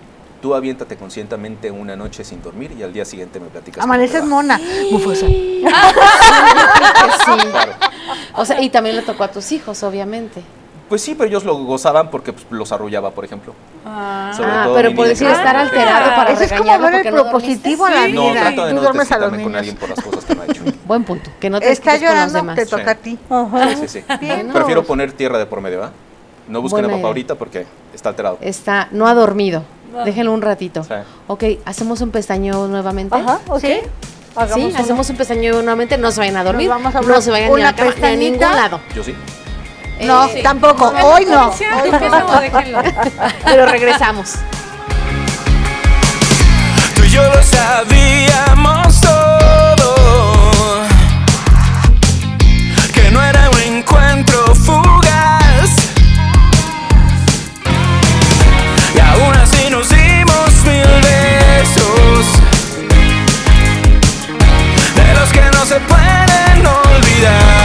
Tú aviéntate conscientemente una noche sin dormir y al día siguiente me platicas. Amaneces mona. Mufosa. Sí. O sea, y también le tocó a tus hijos, obviamente. Pues sí, pero ellos lo gozaban porque pues, los arrullaba, por ejemplo. Sobre Ah, todo pero por decir que- estar alterado para Eso es como ver el no propositivo en la No, vida. trato de Tú no duermes a los con alguien por las cosas que me ha hecho. Buen punto, que no te Está desquites con los llorando, demás. te toca a ti. Sí, sí, sí. Bien. Prefiero poner tierra de por medio, ¿ah? No busquen Buena a papá idea. ahorita porque está alterado. Está, no ha dormido. Déjenlo un ratito. Sí. Ok, hacemos un pestañeo nuevamente. Ajá, ok. ¿Sí? Hagamos Sí, uno. hacemos un pestañeo nuevamente, no se vayan a dormir, vamos a no una- se vayan ni a una la cama, ni a ningún lado. Yo sí. No, tampoco. Hoy no. Déjenlo. Pero regresamos. Tú y yo lo sabíamos todo. down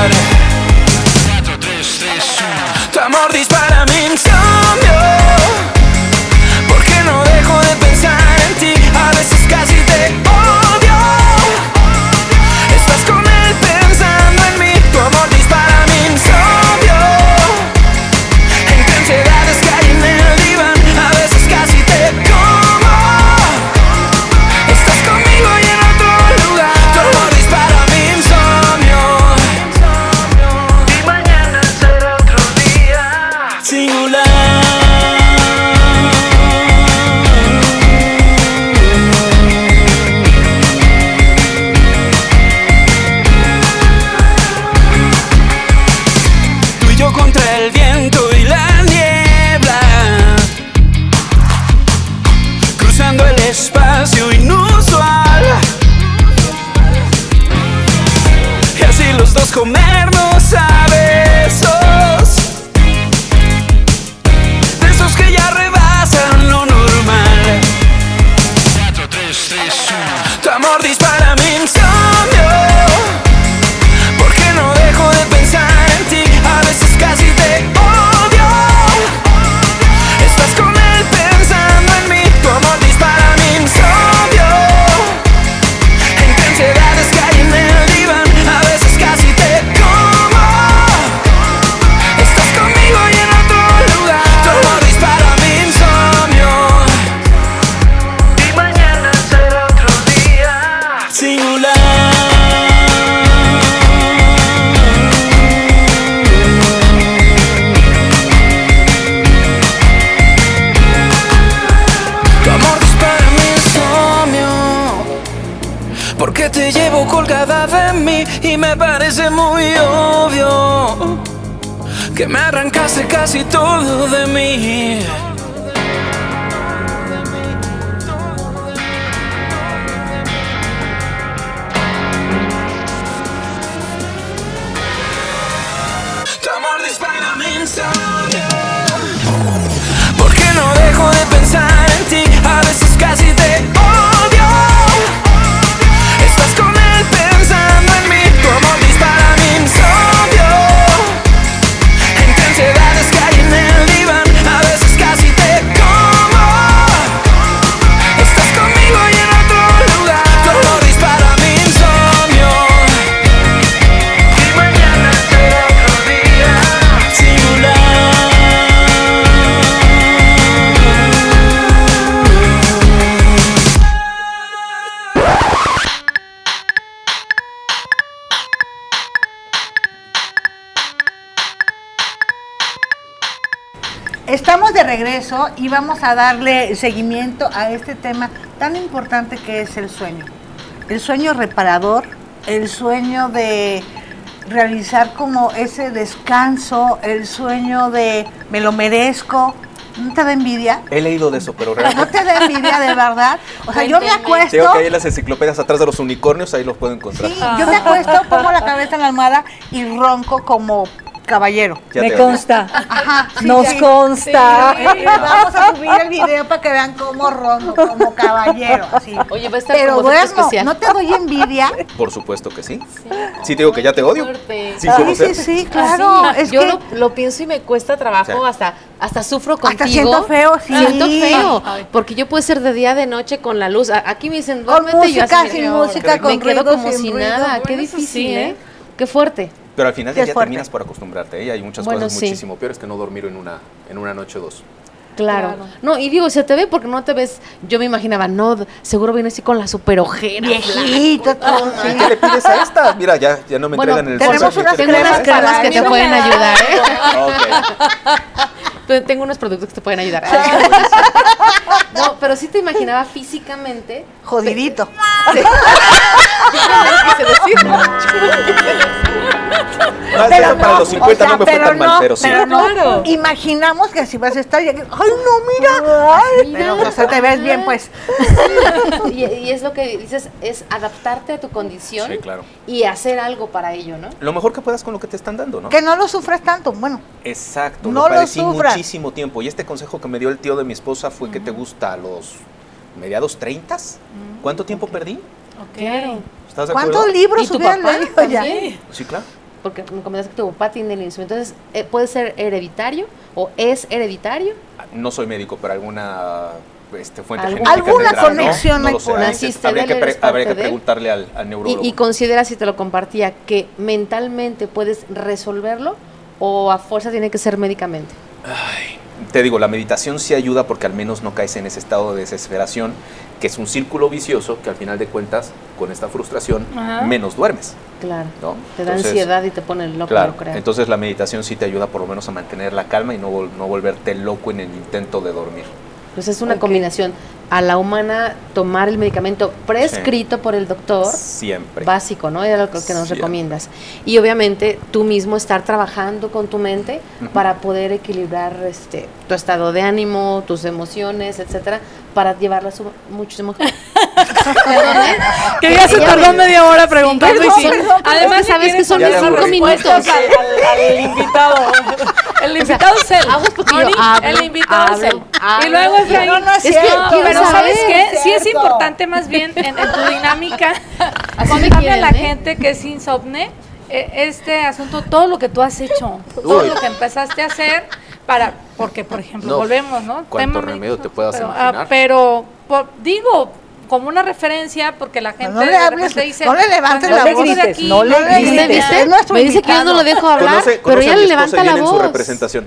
Que me arrancaste casi todo de mí Estamos de regreso y vamos a darle seguimiento a este tema tan importante que es el sueño. El sueño reparador, el sueño de realizar como ese descanso, el sueño de me lo merezco. ¿No te da envidia? He leído de eso, pero ¿No realmente. te da envidia de verdad? O sea, yo me acuesto... Tengo que hay en las enciclopedias atrás de los unicornios, ahí los puedo encontrar. Sí, yo me acuesto, pongo la cabeza en la almohada y ronco como caballero. Ya Me consta. Ajá, sí, Nos sí. consta. Vamos a subir el video para que vean cómo rondo, como caballero, así. Oye, va a estar Pero como especial. ¿no te doy envidia? Por supuesto que sí. Sí, te digo que ya te odio. Sí, sí, sí, claro. Así, es yo que lo, lo pienso y me cuesta trabajo, Sí. hasta hasta sufro contigo. Hasta siento feo, sí. Siento feo, porque yo puedo ser de día, de noche, con la luz. Aquí me dicen, Con duérmete, y yo música, así, sin música, me con quedo ruido, como sin si ruido. nada. Qué Bueno, difícil, sí, ¿eh? ¿eh? Qué fuerte. Pero al final del día fuerte. terminas por acostumbrarte. ¿eh? Hay muchas Bueno, cosas sí. muchísimo peores que no dormir en una, en una noche o dos. Claro. Claro. No, y digo, se te ve porque no te ves. Yo me imaginaba, no, seguro viene así con la super ojera. viejito, todo, ¿Y sí. qué le pides a esta? Mira, ya, ya no me Bueno, entregan el tenemos unas ¿qué le Tengo pides unas a cremas que te pueden ayudar, ¿eh? Ok. Te- Tengo unos productos que te pueden ayudar. No, pero sí te imaginaba físicamente. Jodidito. Decir. No, eso para los 50 o sea, no me fue pero tan mal, no, pero sí. pero no, Claro. imaginamos que así vas a estar. y- Ay, no, mira. Ay, pero o sea, te ves bien, pues. Y, y es lo que dices, es adaptarte a tu condición Sí, claro. y hacer algo para ello, ¿no? Lo mejor que puedas con lo que te están dando, ¿no? Que no lo sufras tanto. Bueno, Exacto, No lo lo sufras. Muchísimo tiempo. Y este consejo que me dio el tío de mi esposa fue que te gusta a los mediados 30. ¿Cuánto tiempo perdí? Claro. ¿Estás de ¿cuántos acuerdo? libros ¿Y hubieran leído ya? Sí, claro. Porque me comentas que tu papá tiene el instrumento. Entonces, eh, ¿puede ser hereditario o es hereditario? No soy médico, pero alguna este, fuente Alguna tendrá, ¿no? conexión No hay sé, habría que- habría que, pre- habría preguntarle al, al Y, neurólogo. y consideras, si te lo compartía, que mentalmente puedes resolverlo o a fuerza tiene que ser médicamente. Te digo, la meditación sí ayuda porque al menos no caes en ese estado de desesperación, que es un círculo vicioso que al final de cuentas, con esta frustración, Ajá. menos duermes. Claro. ¿no? Te da Entonces, ansiedad y te pone loco, Claro, yo creo. entonces la meditación sí te ayuda por lo menos a mantener la calma y no, vol- no volverte loco en el intento de dormir. Pues es una combinación. A la humana tomar el medicamento prescrito por el doctor, Siempre. básico, ¿no? Era lo que nos Siempre. recomiendas. Y obviamente tú mismo estar trabajando con tu mente para poder equilibrar este tu estado de ánimo, tus emociones, etcétera, para llevarlas su- muchísimo mejor. Que ya se tardó me- media hora preguntando perdón, y sí. perdón, Además, es sabes que son cinco minutos. Al, al- al invitado. El invitado es él. aguas porque yo hablo, el invitado es él. hablo, hablo. Y luego Efraín. No, no es Es que pero. ¿sabes qué? Sí es importante más bien en, en tu dinámica me contarle a la ¿eh? gente que es insomne eh, este asunto, todo lo que tú has hecho, todo Uy. lo que empezaste a hacer para, porque por ejemplo, No, volvemos, ¿no? cuánto Tema remedio médico, te puedas pero, imaginar. ah, pero por- digo, como una referencia, porque la gente no le hables, dice, no le levantes "Cuando la voz". grites, no le No le grites. Es nuestro Me dice que yo no lo dejo hablar, Conoce, pero ella le levanta la viene en su voz. representación.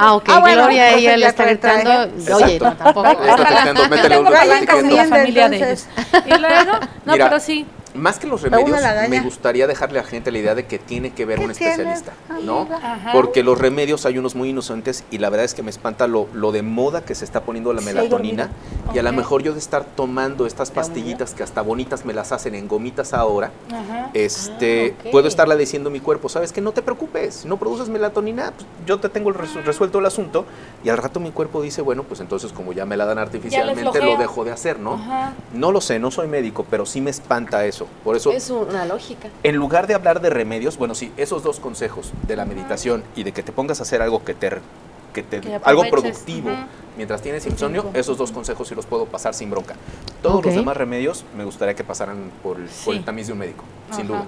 Ah, ok. Ah, bueno, Gloria, entonces ella le está gritando. Oye, Exacto. tampoco. Está platicando, métele tengo un la familia de ellos. Y luego, no, pero sí. Más que los remedios, me gustaría dejarle a la gente la idea de que tiene que ver ¿Qué un especialista, ¿no? Ajá. Porque los remedios hay unos muy inocentes y la verdad es que me espanta lo, lo de moda que se está poniendo la Sí, melatonina y a lo mejor yo de estar tomando estas pastillitas que hasta bonitas me las hacen en gomitas ahora, Ajá. este, Ah, puedo estarle diciendo a mi cuerpo, sabes que no te preocupes, no produces melatonina, pues, yo te tengo el resu- resuelto el asunto y al rato mi cuerpo dice, bueno, pues entonces como ya me la dan artificialmente lo dejo de hacer, ¿no? Ajá. No lo sé, no soy médico, pero sí me espanta eso. Por eso Es una lógica. en lugar de hablar de remedios, bueno, sí, esos dos consejos de la meditación y de que te pongas a hacer algo que te que te Que algo productivo mientras tienes insomnio, esos dos consejos sí los puedo pasar sin bronca. Todos los demás remedios me gustaría que pasaran por el, por el tamiz de un médico, sin duda.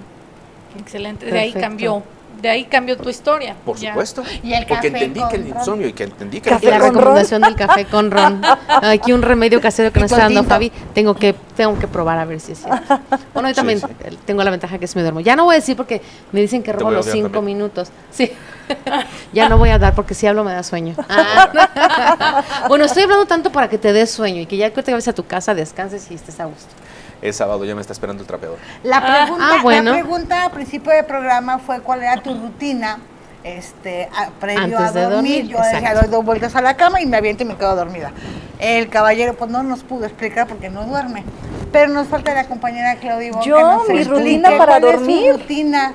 Excelente. De ahí cambió. De ahí cambió tu historia. Por Ya. supuesto. Y el porque café entendí con que el ron. insomnio y que entendí que Café Y la con ron. recomendación del café con ron. Aquí un remedio casero que nos está dando. Fabi. Tengo que, tengo que probar a ver si es cierto. Bueno, yo también sí. eh, tengo la ventaja que si me duermo. Ya no voy a decir porque me dicen que robo los cinco también. minutos. Sí. ya no voy a dar porque si hablo me da sueño. Ah. bueno, estoy hablando tanto para que te des sueño y que ya que te vayas a tu casa, descanses y estés a gusto. Es sábado, ya me está esperando el trapeador. La pregunta, Ah, bueno. la pregunta al principio del programa fue cuál era tu rutina este, a- previo Antes a de dormir. dormir, Yo decía, doy dos vueltas a la cama y me aviento y me quedo dormida. El caballero pues no nos pudo explicar porque no duerme. Pero nos falta la compañera Claudia Ivonne Yo, que nos mi rutina para cuál es su dormir. rutina?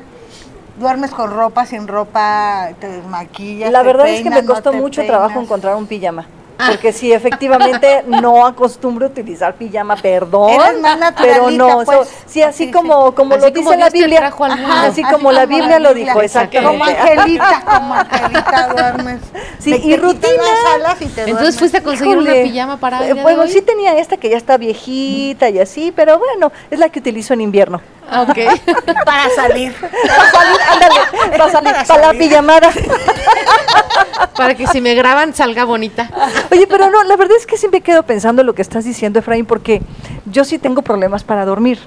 ¿Duermes con ropa, sin ropa, te desmaquillas? La te verdad es que me costó mucho peinas? trabajo encontrar un pijama. Porque sí, efectivamente no acostumbro utilizar pijama, perdón, Eres más pero no, pues. so- sí, así Sí, como, como Así lo como dice la Dios te Biblia. Ajá, así como la Biblia lo dijo, Como exactamente. Angelita, como Angelita duermes. Sí, Te- y rutina. alas y te Entonces fuiste a conseguir una Híjole. pijama para Eh, Bueno, sí tenía esta que ya está viejita y así, pero bueno, es la que utilizo en invierno. Ah, ok. Para salir. Para salir, ándale, para salir, para la pijamada. para que si me graban salga bonita. Oye, pero no, la verdad es que siempre quedo pensando en lo que estás diciendo, Efraín, porque yo sí tengo problemas para dormir.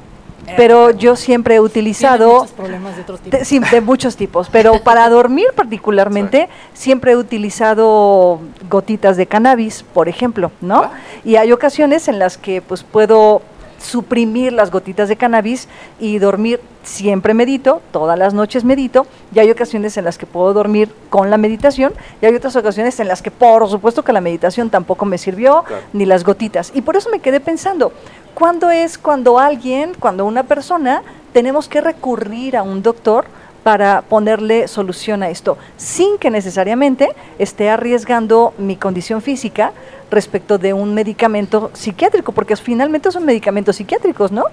Pero yo siempre he utilizado muchos problemas de otros tipos. de- sí, de muchos tipos, pero para dormir particularmente siempre he utilizado gotitas de cannabis, por ejemplo, ¿no? Ah. Y hay ocasiones en las que pues puedo suprimir las gotitas de cannabis y dormir, siempre medito, todas las noches medito, y hay ocasiones en las que puedo dormir con la meditación, y hay otras ocasiones en las que por supuesto que la meditación tampoco me sirvió, Claro. ni las gotitas. Y por eso me quedé pensando, ¿cuándo es cuando alguien, cuando una persona, tenemos que recurrir a un doctor para ponerle solución a esto, sin que necesariamente esté arriesgando mi condición física respecto de un medicamento psiquiátrico, porque finalmente son medicamentos psiquiátricos, ¿no?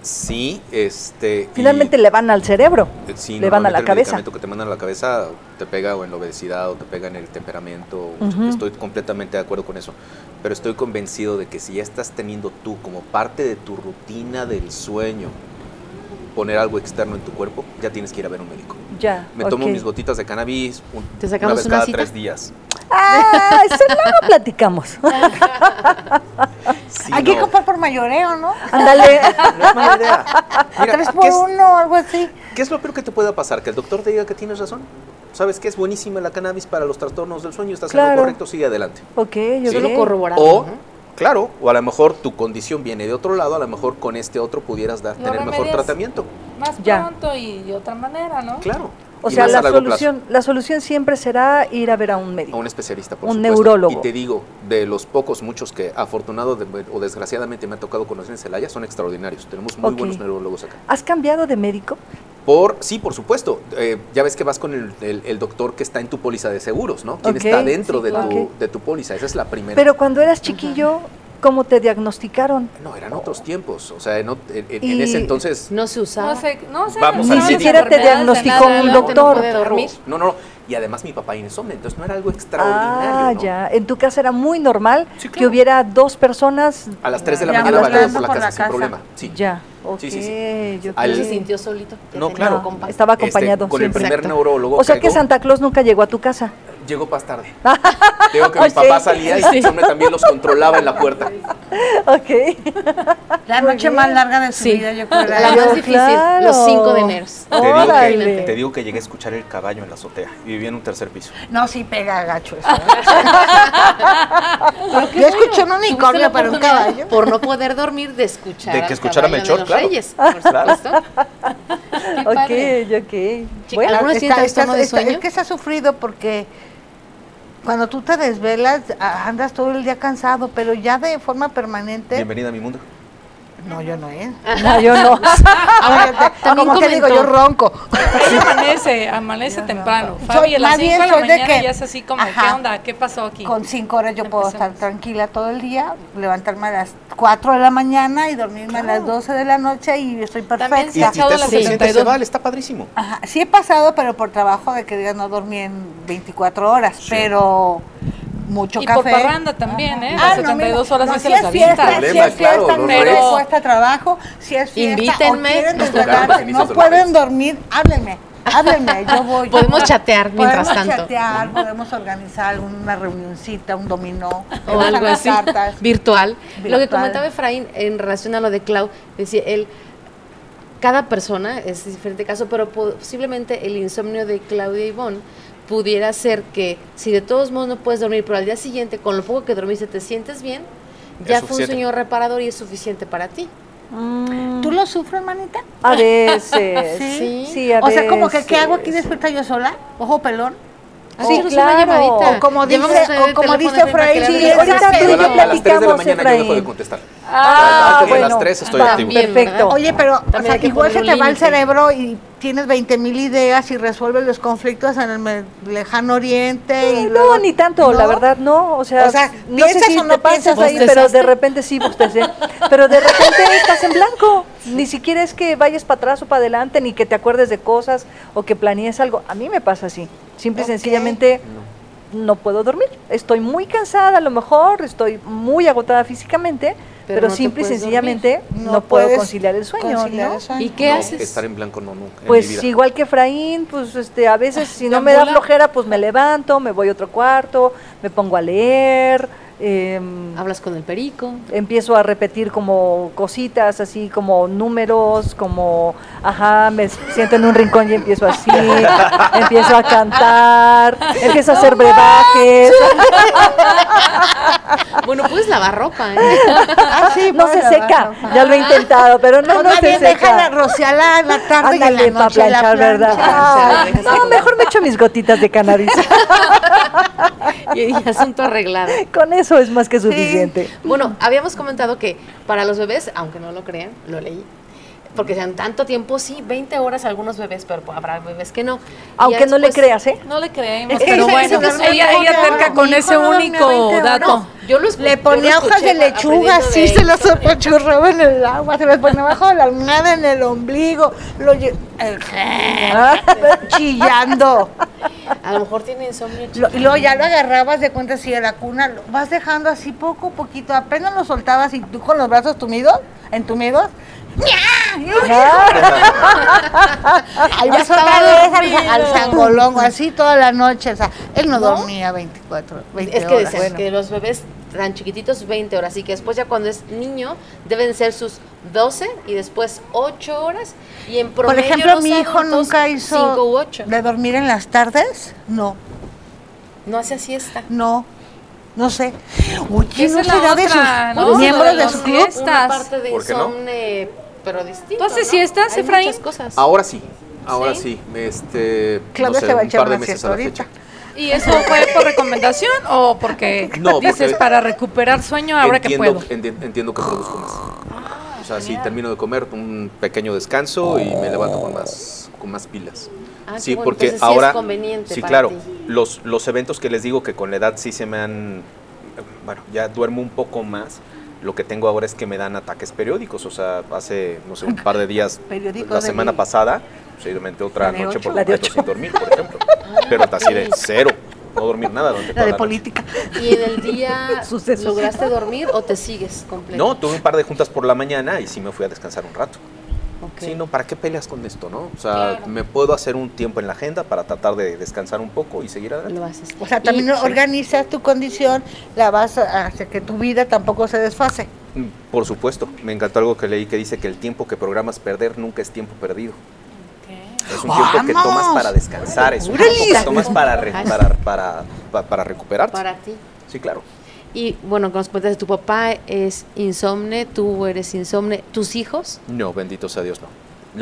Sí, este. Finalmente le van al cerebro, Eh, Sí, le van a la el cabeza. medicamento que te mandan a la cabeza te pega o en la obesidad o te pega en el temperamento. Estoy completamente de acuerdo con eso. Pero estoy convencido de que si ya estás teniendo tú como parte de tu rutina del sueño poner algo externo en tu cuerpo, ya tienes que ir a ver un médico. Ya. Me tomo mis gotitas de cannabis un- ¿Te una vez una cada cita? tres días. Ah, eso luego platicamos. Sí, Hay que no, comprar por mayoreo, ¿no? Ándale. no es mala idea. A Mira, tres ¿qué por es- uno, algo así. ¿Qué es lo peor que te pueda pasar? Que el doctor te diga que tienes razón. ¿Sabes qué es buenísima la cannabis para los trastornos del sueño? ¿Estás en Claro. lo correcto? Sigue adelante. Ok, yo Sí. Solo corroborado. O, ¿no? Claro, o a lo mejor tu condición viene de otro lado, a lo mejor con este otro pudieras dar, tener mejor tratamiento. Más Ya. pronto y de otra manera, ¿no? Claro. O sea, a la plazo. solución, la solución siempre será ir a ver a un A médico. un especialista, por Un supuesto. neurólogo. Y te digo, de los pocos, muchos que afortunado de- o desgraciadamente me ha tocado conocer en Celaya, son extraordinarios. Tenemos muy buenos neurólogos acá. ¿Has cambiado de médico? Por, sí, por supuesto. Eh, ya ves que vas con el, el- el doctor que está en tu póliza de seguros, ¿no? Quien está dentro sí, de, claro. tu, de tu póliza. Esa es la primera. Pero cuando eras chiquillo, ¿cómo te diagnosticaron? no, eran otros tiempos. O sea, en, en- en ese entonces... No se usaba. No sé, no sé. Vamos no al sé médico. de Siquiera te diagnosticó nada, un doctor. No. No, no. Y además mi papá insomnio, entonces no era algo extraordinario. Ah, ¿no? ya. En tu casa era muy normal Sí, que hubiera dos personas. A las 3 de la Ya, mañana tres. por la casa la sin problema. Sí. Ya, ok. Sí, sí, sí. yo Al- se sintió solito. No, claro. Estaba Este, acompañado con el primer Exacto. neurólogo. O sea que Santa Claus nunca llegó a tu casa. Llegó más tarde. Digo que mi papá salía y el insomnio también los controlaba en la puerta. ok. La Muy noche bien. más larga de su Sí. vida, yo creo. La más Yo, difícil, claro. los 5 de enero. Te digo, que, te digo que llegué a escuchar el caballo en la azotea y vivía en un tercer piso. No, sí pega gacho eso. Yo escuché un unicornio, pero un caballo. Por no poder dormir, de escuchar. De que escuchara Melchor, claro. Reyes, por Claro. supuesto. Qué Ok, ok. Chica, Bueno, ¿Alguno tiene trastorno de está- sueño? es que está sufrido porque cuando tú te desvelas andas todo el día cansado, pero ya de forma permanente. Bienvenida a mi mundo. No, yo no, ¿eh? no, yo no. Ahora, te- también como que digo, comentó. yo ronco. Amanece, amanece temprano. Soy- Fabi a las más bien 5 de la soy de mañana que- ya es así como, Ajá. ¿qué onda? ¿Qué pasó aquí? Con cinco horas yo puedo estar Empecemos. tranquila todo el día, levantarme a las 4 de la mañana y dormirme a las 12 de la noche y estoy También perfecta. sí, Y, y te las suficiente 72. se vale, está padrísimo. Ajá, sí he pasado, pero por trabajo de que digas no dormí en 24 horas, pero mucho Y café. por parranda también, ¿eh? Ah, Las no, 72 mira, horas no, sí se si las es fiesta, avientan. si Problema, es fiesta, claro, no les cuesta trabajo, si es fiesta Invítenme. o quieren desvelarse, cenizas no pueden dormir, háblenme, háblenme, yo voy. Podemos chatear mientras podemos tanto. chatear, podemos organizar alguna reunioncita, un dominó, o podemos algo así cartas. virtual. Lo que Virtual. comentaba Efraín en relación a lo de Clau, decía él, cada persona es diferente caso, pero posiblemente el insomnio de Claudia Ivonne pudiera ser que si de todos modos no puedes dormir, pero al día siguiente con lo poco que dormiste te sientes bien, ya fue un sueño reparador y es suficiente para ti. Mm, ¿Tú lo sufres, manita? a veces. Sí. Sí, a o sea, como que, ¿qué hago aquí veces. despierta yo sola? ¿Ojo pelón? Sí, Haznos claro. una. O como dice- o como dice de Efraín, sí, ahorita tú y Yo la- 3 de la platicamos, de Efraín. contestar. Ah, Antes de las bueno, tres estoy va, activo. perfecto. Oye, pero o sea, igual se te va el cerebro y tienes 20 mil ideas y resuelves los conflictos en el lejano oriente. y Sí, luego- no, ni tanto, la ¿No? verdad, no. O sea, O sea, no sé ¿piensas si o no te piensas? ahí, pero de repente sí bostecé. Pero de repente estás en blanco. Ni siquiera es que vayas para atrás o para adelante, ni que te acuerdes de cosas o que planees algo. A mí me pasa así. Simple y sencillamente no puedo dormir. Estoy muy cansada, a lo mejor, estoy muy agotada físicamente, Pero pero, no te simple y sencillamente No no, puedo conciliar el sueño. conciliar ¿no? el sueño. ¿Y qué No, haces? Estar en blanco no, nunca. en Pues mi vida. igual que Efraín, pues este, a veces si no me da flojera, pues me levanto, me voy a otro cuarto, me pongo a leer, em, Hablas con el perico. empiezo a repetir como cositas, así como números, como, ajá, me siento en un rincón y empiezo así, empiezo a cantar, empiezo a hacer brebajes, Bueno, puedes lavar ropa, ¿eh? Ah, sí, no se seca, ropa. ya lo he intentado, pero no, no más se déjala seca. rociarla en la tarde y en Ándale, para la planchar, ¿verdad? plancha. Ay, no, mejor me echo mis gotitas de cannabis. Y, y asunto arreglado. Con eso es más que suficiente. Bueno, habíamos comentado que para los bebés, aunque no lo crean, lo leí, porque sean tanto tiempo, sí, 20 horas algunos bebés, pero habrá bebés que no. Aunque no le creas, ¿eh? No le creemos, pero bueno, ella, ella terca con ese no único 20 horas. dato. Yo lo escu- Le yo ponía hojas de lechuga, así de se las apachurraba en el agua, se las ponía abajo de la almohada en el ombligo, lo el- chillando. A lo mejor tiene insomnio. Y luego ya lo agarrabas de cuenta así de la cuna, lo vas dejando así poco a poquito, apenas lo soltabas y tú con los brazos tumidos, entumidos, Ya estaba al, al zangolongo, así toda la noche, o sea, él no, dormía 24, 20 Es que horas. que los bebés tan chiquititos 20 horas y que después ya cuando es niño deben ser sus 12 y después 8 horas y en promedio Por ejemplo, los mi hijo nunca hizo 5 u 8. de dormir en las tardes, no, No hace siesta. no, no sé. Oye, no es la será de sus ¿no? miembros de su club. siestas. Una parte de ¿Por qué no? insomne, pero distinto. ¿Tú haces ¿no? siestas, Efraín? muchas cosas. Ahora sí, ahora ¿Sí? sí. Este, Claudia no sé, se va a un echar par de una meses siesta a la ahorita. ¿Y eso fue por recomendación o porque No, dices porque- para recuperar sueño ahora que puedo? enti- entiendo que produzco más. O sea, si termino de comer, un pequeño descanso y me levanto con más, con más pilas. Ah, sí, bueno, porque entonces sí es ahora, conveniente sí, para claro, ti. los, los eventos que les digo que con la edad sí se me han, bueno, ya duermo un poco más. Lo que tengo ahora es que me dan ataques periódicos, o sea, hace, no sé, un par de días, Periódicos la semana pasada, posiblemente otra La de noche por completo sin dormir, por ejemplo. Pero así de cero, no dormir nada durante La toda de política. ¿Y en el día Sucesos. lograste dormir o te sigues completo? No, tuve un par de juntas por la mañana y sí me fui a descansar un rato. Ok. Sí, no, ¿para qué peleas con esto, no? O sea, Claro. me puedo hacer un tiempo en la agenda para tratar de descansar un poco y seguir adelante. Lo haces. O sea, Y- también organizas tu condición, la vas a hacer que tu vida tampoco se desfase. Mm, Por supuesto, me encantó algo que leí que dice que el tiempo que programas perder nunca es tiempo perdido. Es un tiempo que tomas para descansar, es un ¡Órale! tiempo que tomas para, re- para, para, pa- para recuperarte. Para ti. Sí, claro. Y bueno, con los cuentas tu papá es insomne, tú eres insomne, tus hijos. No, bendito sea Dios, no.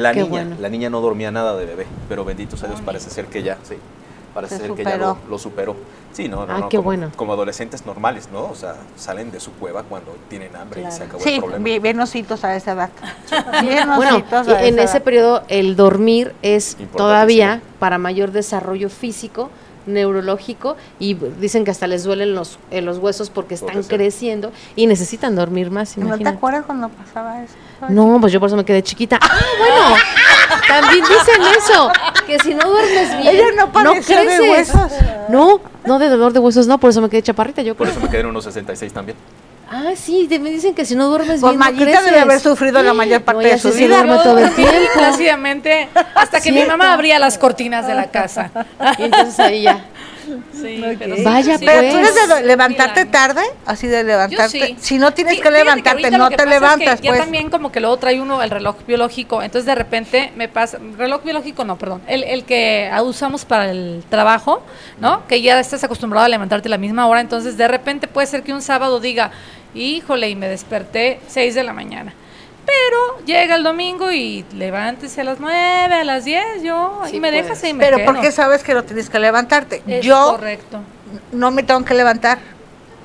La Qué niña, bueno. la niña no dormía nada de bebé, pero bendito sea Dios, parece ser que ya, sí. Parece Se ser que ya lo, lo superó. Sí, no, no, Ah, no, qué como, bueno. como adolescentes normales, ¿no? O sea, salen de su cueva cuando tienen hambre y se acabó Sí, el problema. bien, bien ositos a esa edad. Bien Bueno, ositos a en esa ese edad. periodo el dormir es todavía para mayor desarrollo físico, neurológico y dicen que hasta les duelen los, eh, los huesos porque están creciendo y necesitan dormir más. ¿No te acuerdas cuando pasaba eso? No, pues yo por eso me quedé chiquita. Ah, bueno, también dicen eso, que si no duermes bien, Ella no de creces. huesos. No, no de dolor de huesos, no, por eso me quedé chaparrita, yo Por creo. eso me quedé en unos 66 también. Ah, sí, de- me dicen que si no duermes Pues bien no Mayita creces. debe haber sufrido la mayor parte No, de su sí vida. todo el tiempo. plácidamente hasta que mi mamá abría las cortinas de la casa. Y entonces ahí ya. Sí, pero Vaya, sí, Pero pues. tú eres de levantarte tarde, así de Yo levantarte. sí. Si no tienes que levantarte, no que te pasa es que levantas, Ya pues. también como que luego trae uno el reloj biológico, entonces de repente me pasa, reloj biológico no, perdón, el, el que usamos para el trabajo, ¿no? Que ya estás acostumbrado a levantarte a la misma hora, entonces de repente puede ser que un sábado diga, híjole, y me desperté 6 de la mañana. Pero llega el domingo y levántese a las 9, a las 10, yo, Sí y me puedes. dejas y me Pero. ¿por qué sabes que no tienes que levantarte? Es Yo correcto. no me tengo que levantar,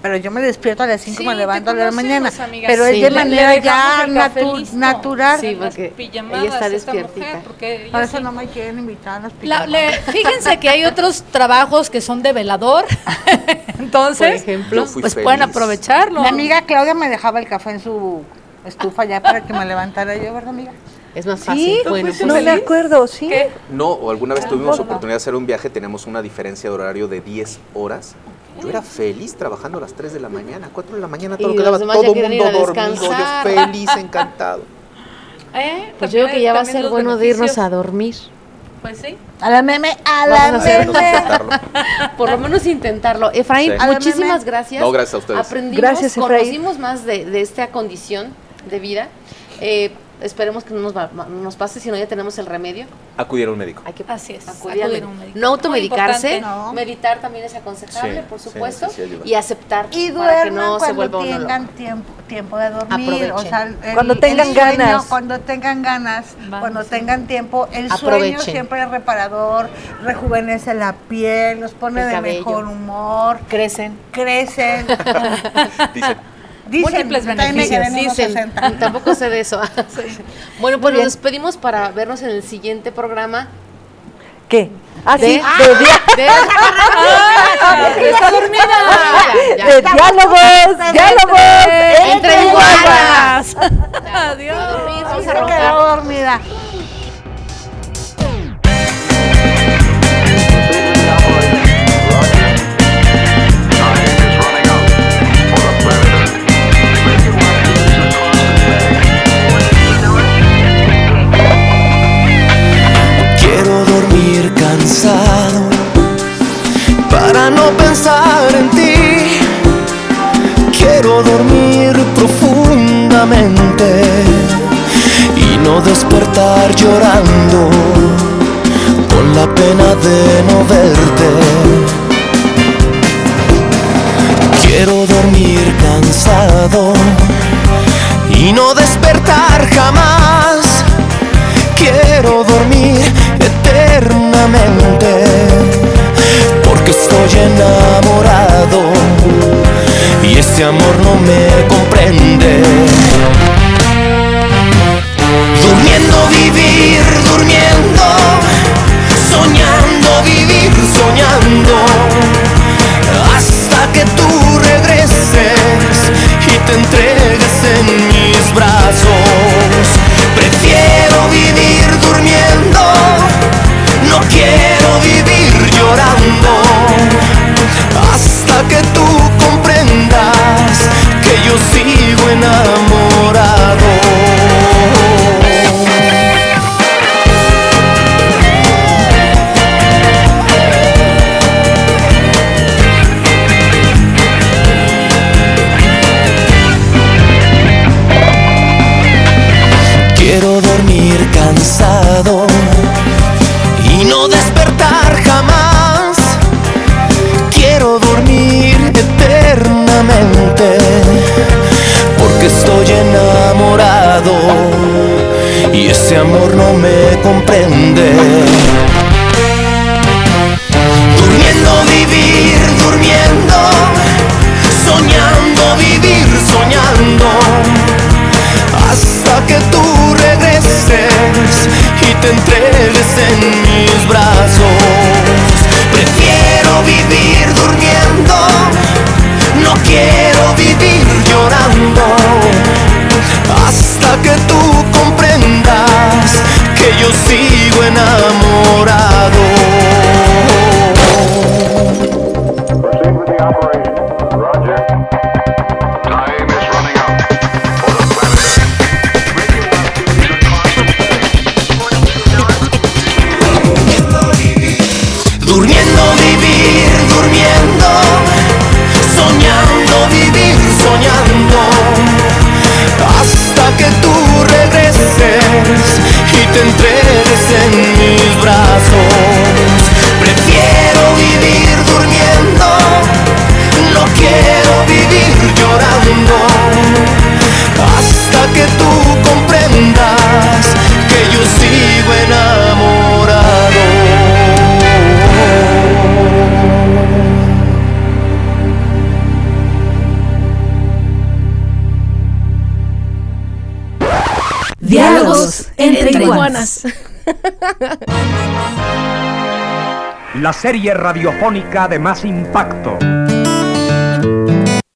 pero yo me despierto a las 5 Sí, me levanto a la mañana. Pero Sí. es de manera ya natu- listo. natural. Sí, porque pijamadas, ella está esta mujer, despiertita. porque ella Por eso sí. no me quieren invitar a las La- pijamadas. le- fíjense que hay otros trabajos que son de velador, entonces, Por ejemplo. Pues feliz. pueden aprovecharlo. Mi amiga Claudia me dejaba el café en su estufa ya para que me levantara yo, ¿verdad, amiga? Es más Sí, fácil. bueno, no pues, me acuerdo, sí. ¿Qué? No, o alguna vez tuvimos Tampoco. oportunidad de hacer un viaje, tenemos una diferencia de horario de 10 horas. Yo era feliz trabajando a las 3 de la mañana, 4 de la mañana, todo lo que los daba, demás todo el mundo a dormido, yo feliz, encantado. ¿Eh? pues yo creo que ya va a ser bueno de irnos a dormir. Pues sí. A la meme, a Vamos a la Menos meme. intentarlo. Por lo menos intentarlo. Efraín, Sí. A muchísimas gracias. No, gracias a ustedes. Aprendimos, Gracias, Efraín. conocimos más de, de esta condición de vida. Eh, esperemos que no nos, va- no nos pase, si no ya tenemos el remedio. Acudir a un médico. Hay que Así es, acudir a un médico. No automedicarse. No. meditar también es aconsejable, Sí, por supuesto, sí, sí, ayuda. y aceptar Y para que duerman no se cuando vuelva uno tengan loco. tiempo, tiempo de dormir. O sea, el- Cuando el tengan sueño, ganas. Cuando tengan ganas, Vamos, cuando tengan tiempo. El sueño siempre es reparador, rejuvenece la piel, los pone El de cabello. mejor humor, Crecen. crecen. Dicen, Dicen, Múltiples beneficios. Dicen, 60. tampoco sé de eso. Bueno, pues nos despedimos para vernos en el siguiente programa. ¿Qué? Ah, De- sí, de, dia- de- Está dormida. Ya, ya. de diálogos, diálogos Entre iguanas. Adiós. A dormir, vamos a Se roncar. quedó dormida. Pensar en ti. Quiero dormir profundamente y no despertar llorando con la pena de no verte. Quiero dormir cansado y no despertar jamás. Quiero dormir eternamente estoy enamorado y ese amor no me comprende. Durmiendo vivir, durmiendo, soñando vivir, soñando, hasta que tú regreses y te entregues en mis brazos. Quiero dormir cansado y no despertar jamás. Quiero dormir eternamente estoy enamorado y ese amor no me comprende. Durmiendo vivir, durmiendo, soñando vivir, soñando hasta que tú regreses y te entregues en mis brazos. Prefiero vivir durmiendo, no quiero vivir llorando, hasta que tú comprendas que yo sigo enamorado. La serie radiofónica de más impacto.